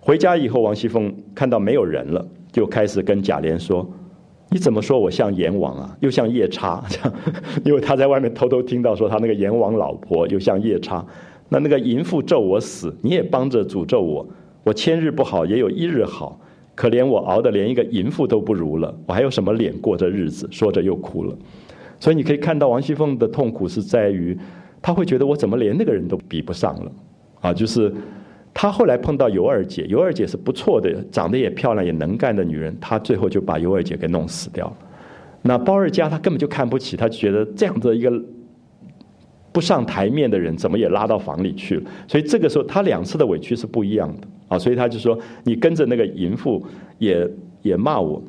回家以后，王熙凤看到没有人了。就开始跟贾琏说：“你怎么说我像阎王啊？又像夜叉，这样，因为他在外面偷偷听到说他那个阎王老婆又像夜叉。那那个淫妇咒我死，你也帮着诅咒我。我千日不好，也有一日好，可怜我熬得连一个淫妇都不如了，我还有什么脸过这日子？”说着又哭了。所以你可以看到王熙凤的痛苦是在于，她会觉得我怎么连那个人都比不上了啊？就是。他后来碰到尤二姐，尤二姐是不错的，长得也漂亮，也能干的女人。他最后就把尤二姐给弄死掉了。那包二家他根本就看不起，他觉得这样的一个不上台面的人，怎么也拉到房里去了。所以这个时候他两次的委屈是不一样的啊。所以他就说：“你跟着那个淫妇也也骂我。”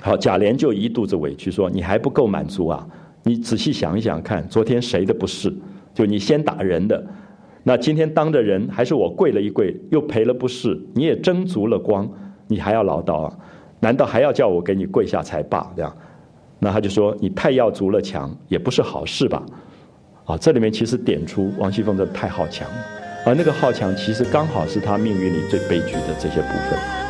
好，贾琏就一肚子委屈说：“你还不够满足啊？你仔细想一想看，昨天谁的不是？就你先打人的。”那今天当着人还是我跪了一跪，又赔了不是？你也争足了光，你还要唠叨啊？难道还要叫我给你跪下才罢？这样，那他就说你太要足了强，也不是好事吧？啊，这里面其实点出王熙凤的太好强，而那个好强其实刚好是他命运里最悲剧的这些部分。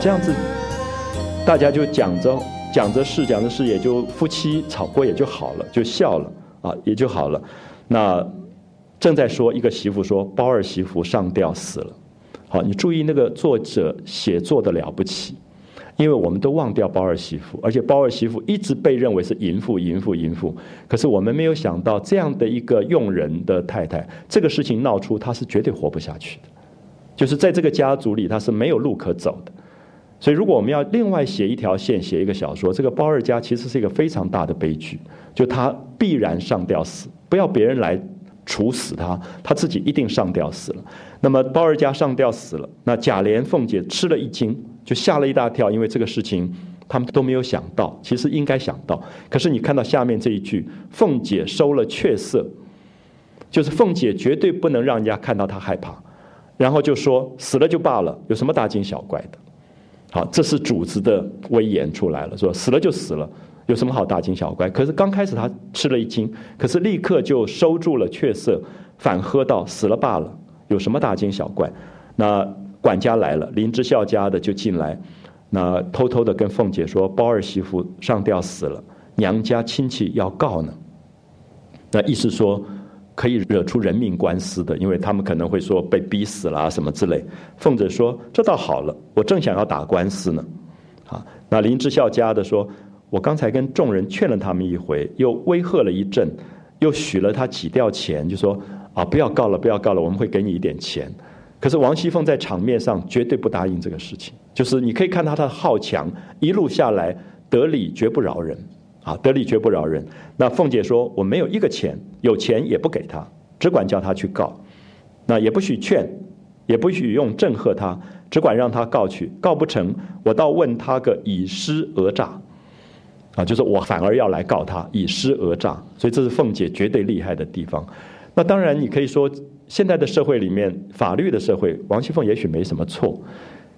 这样子，大家就讲着讲着事，讲着事，也就夫妻吵过也就好了，就笑了啊，也就好了。那正在说一个媳妇说包二媳妇上吊死了，好，你注意那个作者写作的了不起，因为我们都忘掉包二媳妇，而且包二媳妇一直被认为是淫妇，淫妇，淫妇。可是我们没有想到，这样的一个用人的太太，这个事情闹出，她是绝对活不下去的，就是在这个家族里，她是没有路可走的。所以，如果我们要另外写一条线，写一个小说，这个包二家其实是一个非常大的悲剧，就他必然上吊死，不要别人来处死他，他自己一定上吊死了。那么包二家上吊死了，那贾琏、凤姐吃了一惊，就吓了一大跳，因为这个事情他们都没有想到，其实应该想到。可是你看到下面这一句，凤姐收了却色，就是凤姐绝对不能让人家看到她害怕，然后就说死了就罢了，有什么大惊小怪的？这是主子的威严出来了，说死了就死了，有什么好大惊小怪？可是刚开始他吃了一惊，可是立刻就收住了雀色，反喝道：“死了罢了，有什么大惊小怪？”那管家来了，林之孝家的就进来，那偷偷的跟凤姐说：“包二媳妇上吊死了，娘家亲戚要告呢。”那意思说。可以惹出人命官司的，因为他们可能会说被逼死了什么之类。凤姐说：“这倒好了，我正想要打官司呢。”啊，那林之孝家的说：“我刚才跟众人劝了他们一回，又威吓了一阵，又许了他几吊钱，就说啊，不要告了，不要告了，我们会给你一点钱。可是王熙凤在场面上绝对不答应这个事情，就是你可以看他的好强，一路下来得理绝不饶人。”啊，得理绝不饶人。那凤姐说：“我没有一个钱，有钱也不给他，只管叫他去告。那也不许劝，也不许用正喝他，只管让他告去。告不成，我倒问他个以失讹诈。啊，就是我反而要来告他以失讹诈。所以这是凤姐绝对厉害的地方。那当然，你可以说现在的社会里面，法律的社会，王熙凤也许没什么错。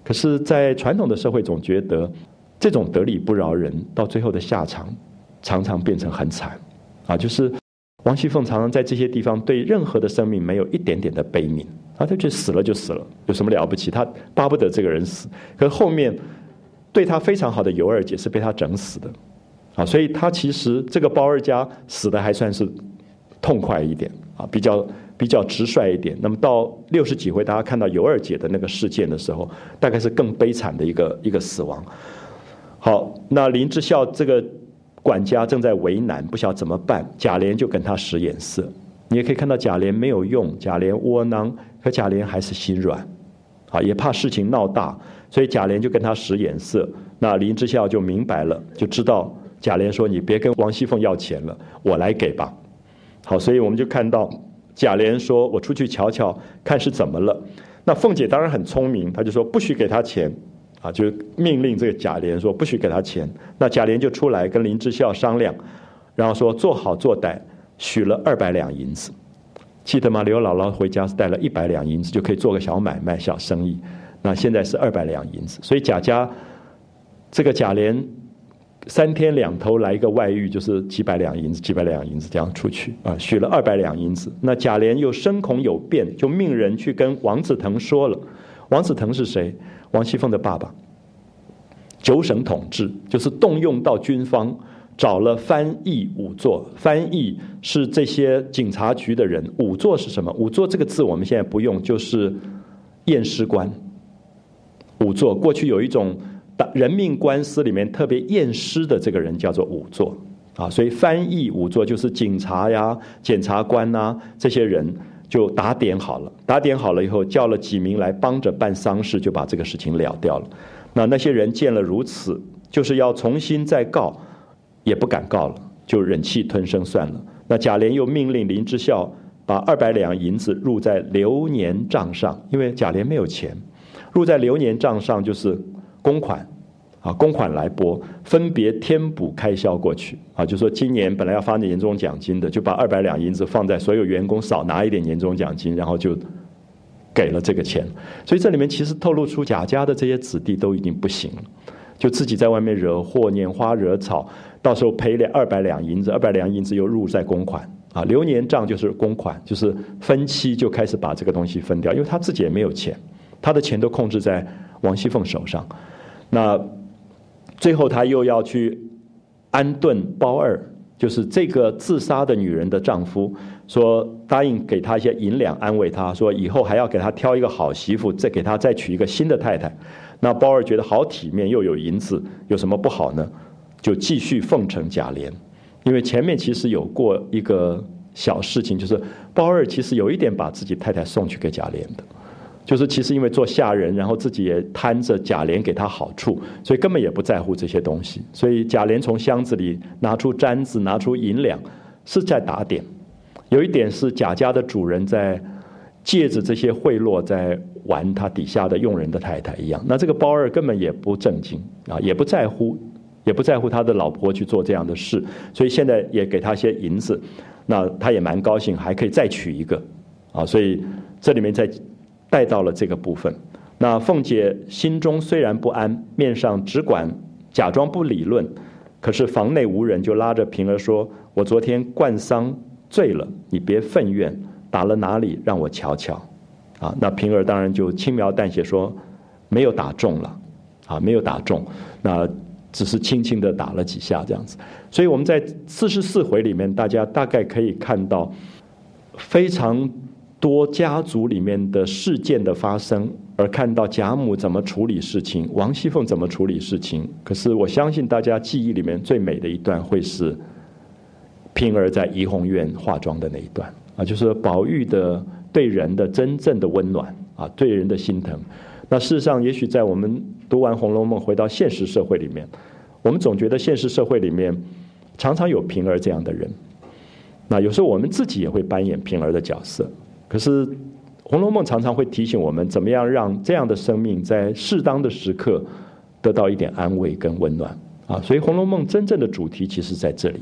可是，在传统的社会，总觉得这种得理不饶人，到最后的下场。常常变成很惨，啊，就是王熙凤常常在这些地方对任何的生命没有一点点的悲悯，啊，他觉得死了就死了，有什么了不起？他巴不得这个人死，可是后面对他非常好的尤二姐是被他整死的，啊，所以他其实这个包二家死的还算是痛快一点，啊，比较比较直率一点。那么到六十几回，大家看到尤二姐的那个事件的时候，大概是更悲惨的一个一个死亡。好，那林之孝这个。管家正在为难，不晓怎么办，贾琏就跟他使眼色。你也可以看到贾琏没有用，贾琏窝囊，可贾琏还是心软，啊，也怕事情闹大，所以贾琏就跟他使眼色。那林之孝就明白了，就知道贾琏说：“你别跟王熙凤要钱了，我来给吧。”好，所以我们就看到贾琏说：“我出去瞧瞧，看是怎么了。”那凤姐当然很聪明，她就说：“不许给他钱。”啊，就命令这个贾琏说不许给他钱。那贾琏就出来跟林之孝商量，然后说做好做歹，许了二百两银子，记得吗？刘姥姥回家是带了一百两银子，就可以做个小买卖、小生意。那现在是二百两银子，所以贾家这个贾琏三天两头来一个外遇，就是几百两银子、几百两银子这样出去啊，许了二百两银子。那贾琏又深恐有变，就命人去跟王子腾说了。王子腾是谁？王熙凤的爸爸，九省统治就是动用到军方，找了翻译仵作。翻译是这些警察局的人，仵作是什么？仵作这个字我们现在不用，就是验尸官。仵作过去有一种人命官司里面特别验尸的这个人叫做仵作啊，所以翻译仵作就是警察呀、检察官呐这些人。就打点好了，打点好了以后，叫了几名来帮着办丧事，就把这个事情了掉了。那那些人见了如此，就是要重新再告，也不敢告了，就忍气吞声算了。那贾琏又命令林之孝把二百两银子入在流年账上，因为贾琏没有钱，入在流年账上就是公款。啊，公款来拨，分别添补开销过去。啊，就说今年本来要发年终奖金的，就把二百两银子放在所有员工少拿一点年终奖金，然后就给了这个钱。所以这里面其实透露出贾家的这些子弟都已经不行了，就自己在外面惹祸、拈花惹草，到时候赔了二百两银子，二百两银子又入在公款。啊，流年账就是公款，就是分期就开始把这个东西分掉，因为他自己也没有钱，他的钱都控制在王熙凤手上。那最后，他又要去安顿包二，就是这个自杀的女人的丈夫，说答应给他一些银两安慰他，说以后还要给他挑一个好媳妇，再给他再娶一个新的太太。那包二觉得好体面，又有银子，有什么不好呢？就继续奉承贾琏，因为前面其实有过一个小事情，就是包二其实有一点把自己太太送去给贾琏的。就是其实因为做下人，然后自己也贪着贾琏给他好处，所以根本也不在乎这些东西。所以贾琏从箱子里拿出簪子，拿出银两，是在打点。有一点是贾家的主人在借着这些贿赂，在玩他底下的佣人的太太一样。那这个包二根本也不正经啊，也不在乎，也不在乎他的老婆去做这样的事。所以现在也给他些银子，那他也蛮高兴，还可以再娶一个啊。所以这里面在。带到了这个部分，那凤姐心中虽然不安，面上只管假装不理论，可是房内无人，就拉着平儿说：“我昨天灌丧醉了，你别愤怨，打了哪里让我瞧瞧。”啊，那平儿当然就轻描淡写说：“没有打中了，啊，没有打中，那只是轻轻的打了几下这样子。”所以我们在四十四回里面，大家大概可以看到非常。多家族里面的事件的发生，而看到贾母怎么处理事情，王熙凤怎么处理事情。可是我相信大家记忆里面最美的一段，会是平儿在怡红院化妆的那一段啊，就是宝玉的对人的真正的温暖啊，对人的心疼。那事实上，也许在我们读完《红楼梦》回到现实社会里面，我们总觉得现实社会里面常常有平儿这样的人。那有时候我们自己也会扮演平儿的角色。可是，《红楼梦》常常会提醒我们，怎么样让这样的生命在适当的时刻得到一点安慰跟温暖啊！所以，《红楼梦》真正的主题其实在这里。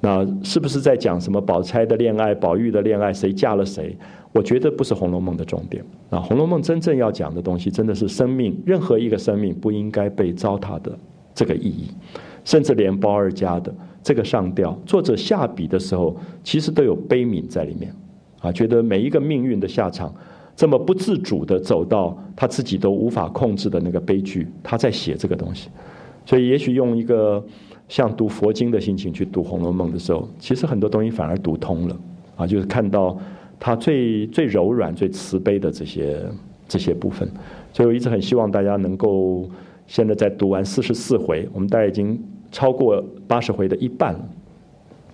那是不是在讲什么宝钗的恋爱、宝玉的恋爱，谁嫁了谁？我觉得不是《红楼梦》的重点啊！《红楼梦》真正要讲的东西，真的是生命，任何一个生命不应该被糟蹋的这个意义，甚至连包二家的这个上吊，作者下笔的时候，其实都有悲悯在里面。啊，觉得每一个命运的下场，这么不自主的走到他自己都无法控制的那个悲剧，他在写这个东西，所以也许用一个像读佛经的心情去读《红楼梦》的时候，其实很多东西反而读通了。啊，就是看到他最最柔软、最慈悲的这些这些部分。所以我一直很希望大家能够现在在读完四十四回，我们大概已经超过八十回的一半，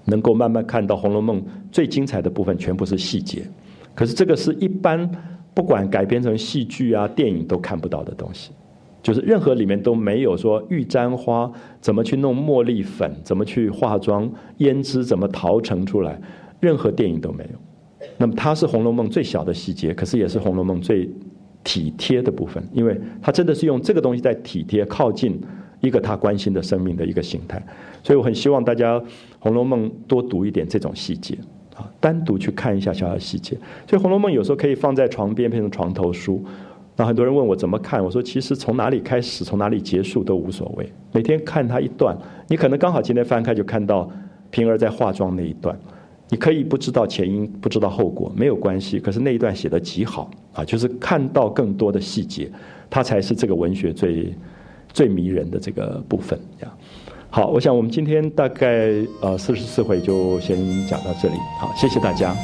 能够慢慢看到《红楼梦》最精彩的部分全部是细节。可是这个是一般不管改编成戏剧啊、电影都看不到的东西，就是任何里面都没有说玉簪花怎么去弄茉莉粉，怎么去化妆、胭脂怎么淘成出来，任何电影都没有。那么它是《红楼梦》最小的细节，可是也是《红楼梦》最体贴的部分，因为它真的是用这个东西在体贴、靠近一个他关心的生命的一个形态。所以我很希望大家《红楼梦》多读一点这种细节。啊，单独去看一下小小细节，所以《红楼梦》有时候可以放在床边变成床头书。那很多人问我怎么看，我说其实从哪里开始，从哪里结束都无所谓。每天看它一段，你可能刚好今天翻开就看到平儿在化妆那一段，你可以不知道前因，不知道后果，没有关系。可是那一段写的极好啊，就是看到更多的细节，它才是这个文学最最迷人的这个部分，这样。好，我想我们今天大概呃四十四回就先讲到这里。好，谢谢大家。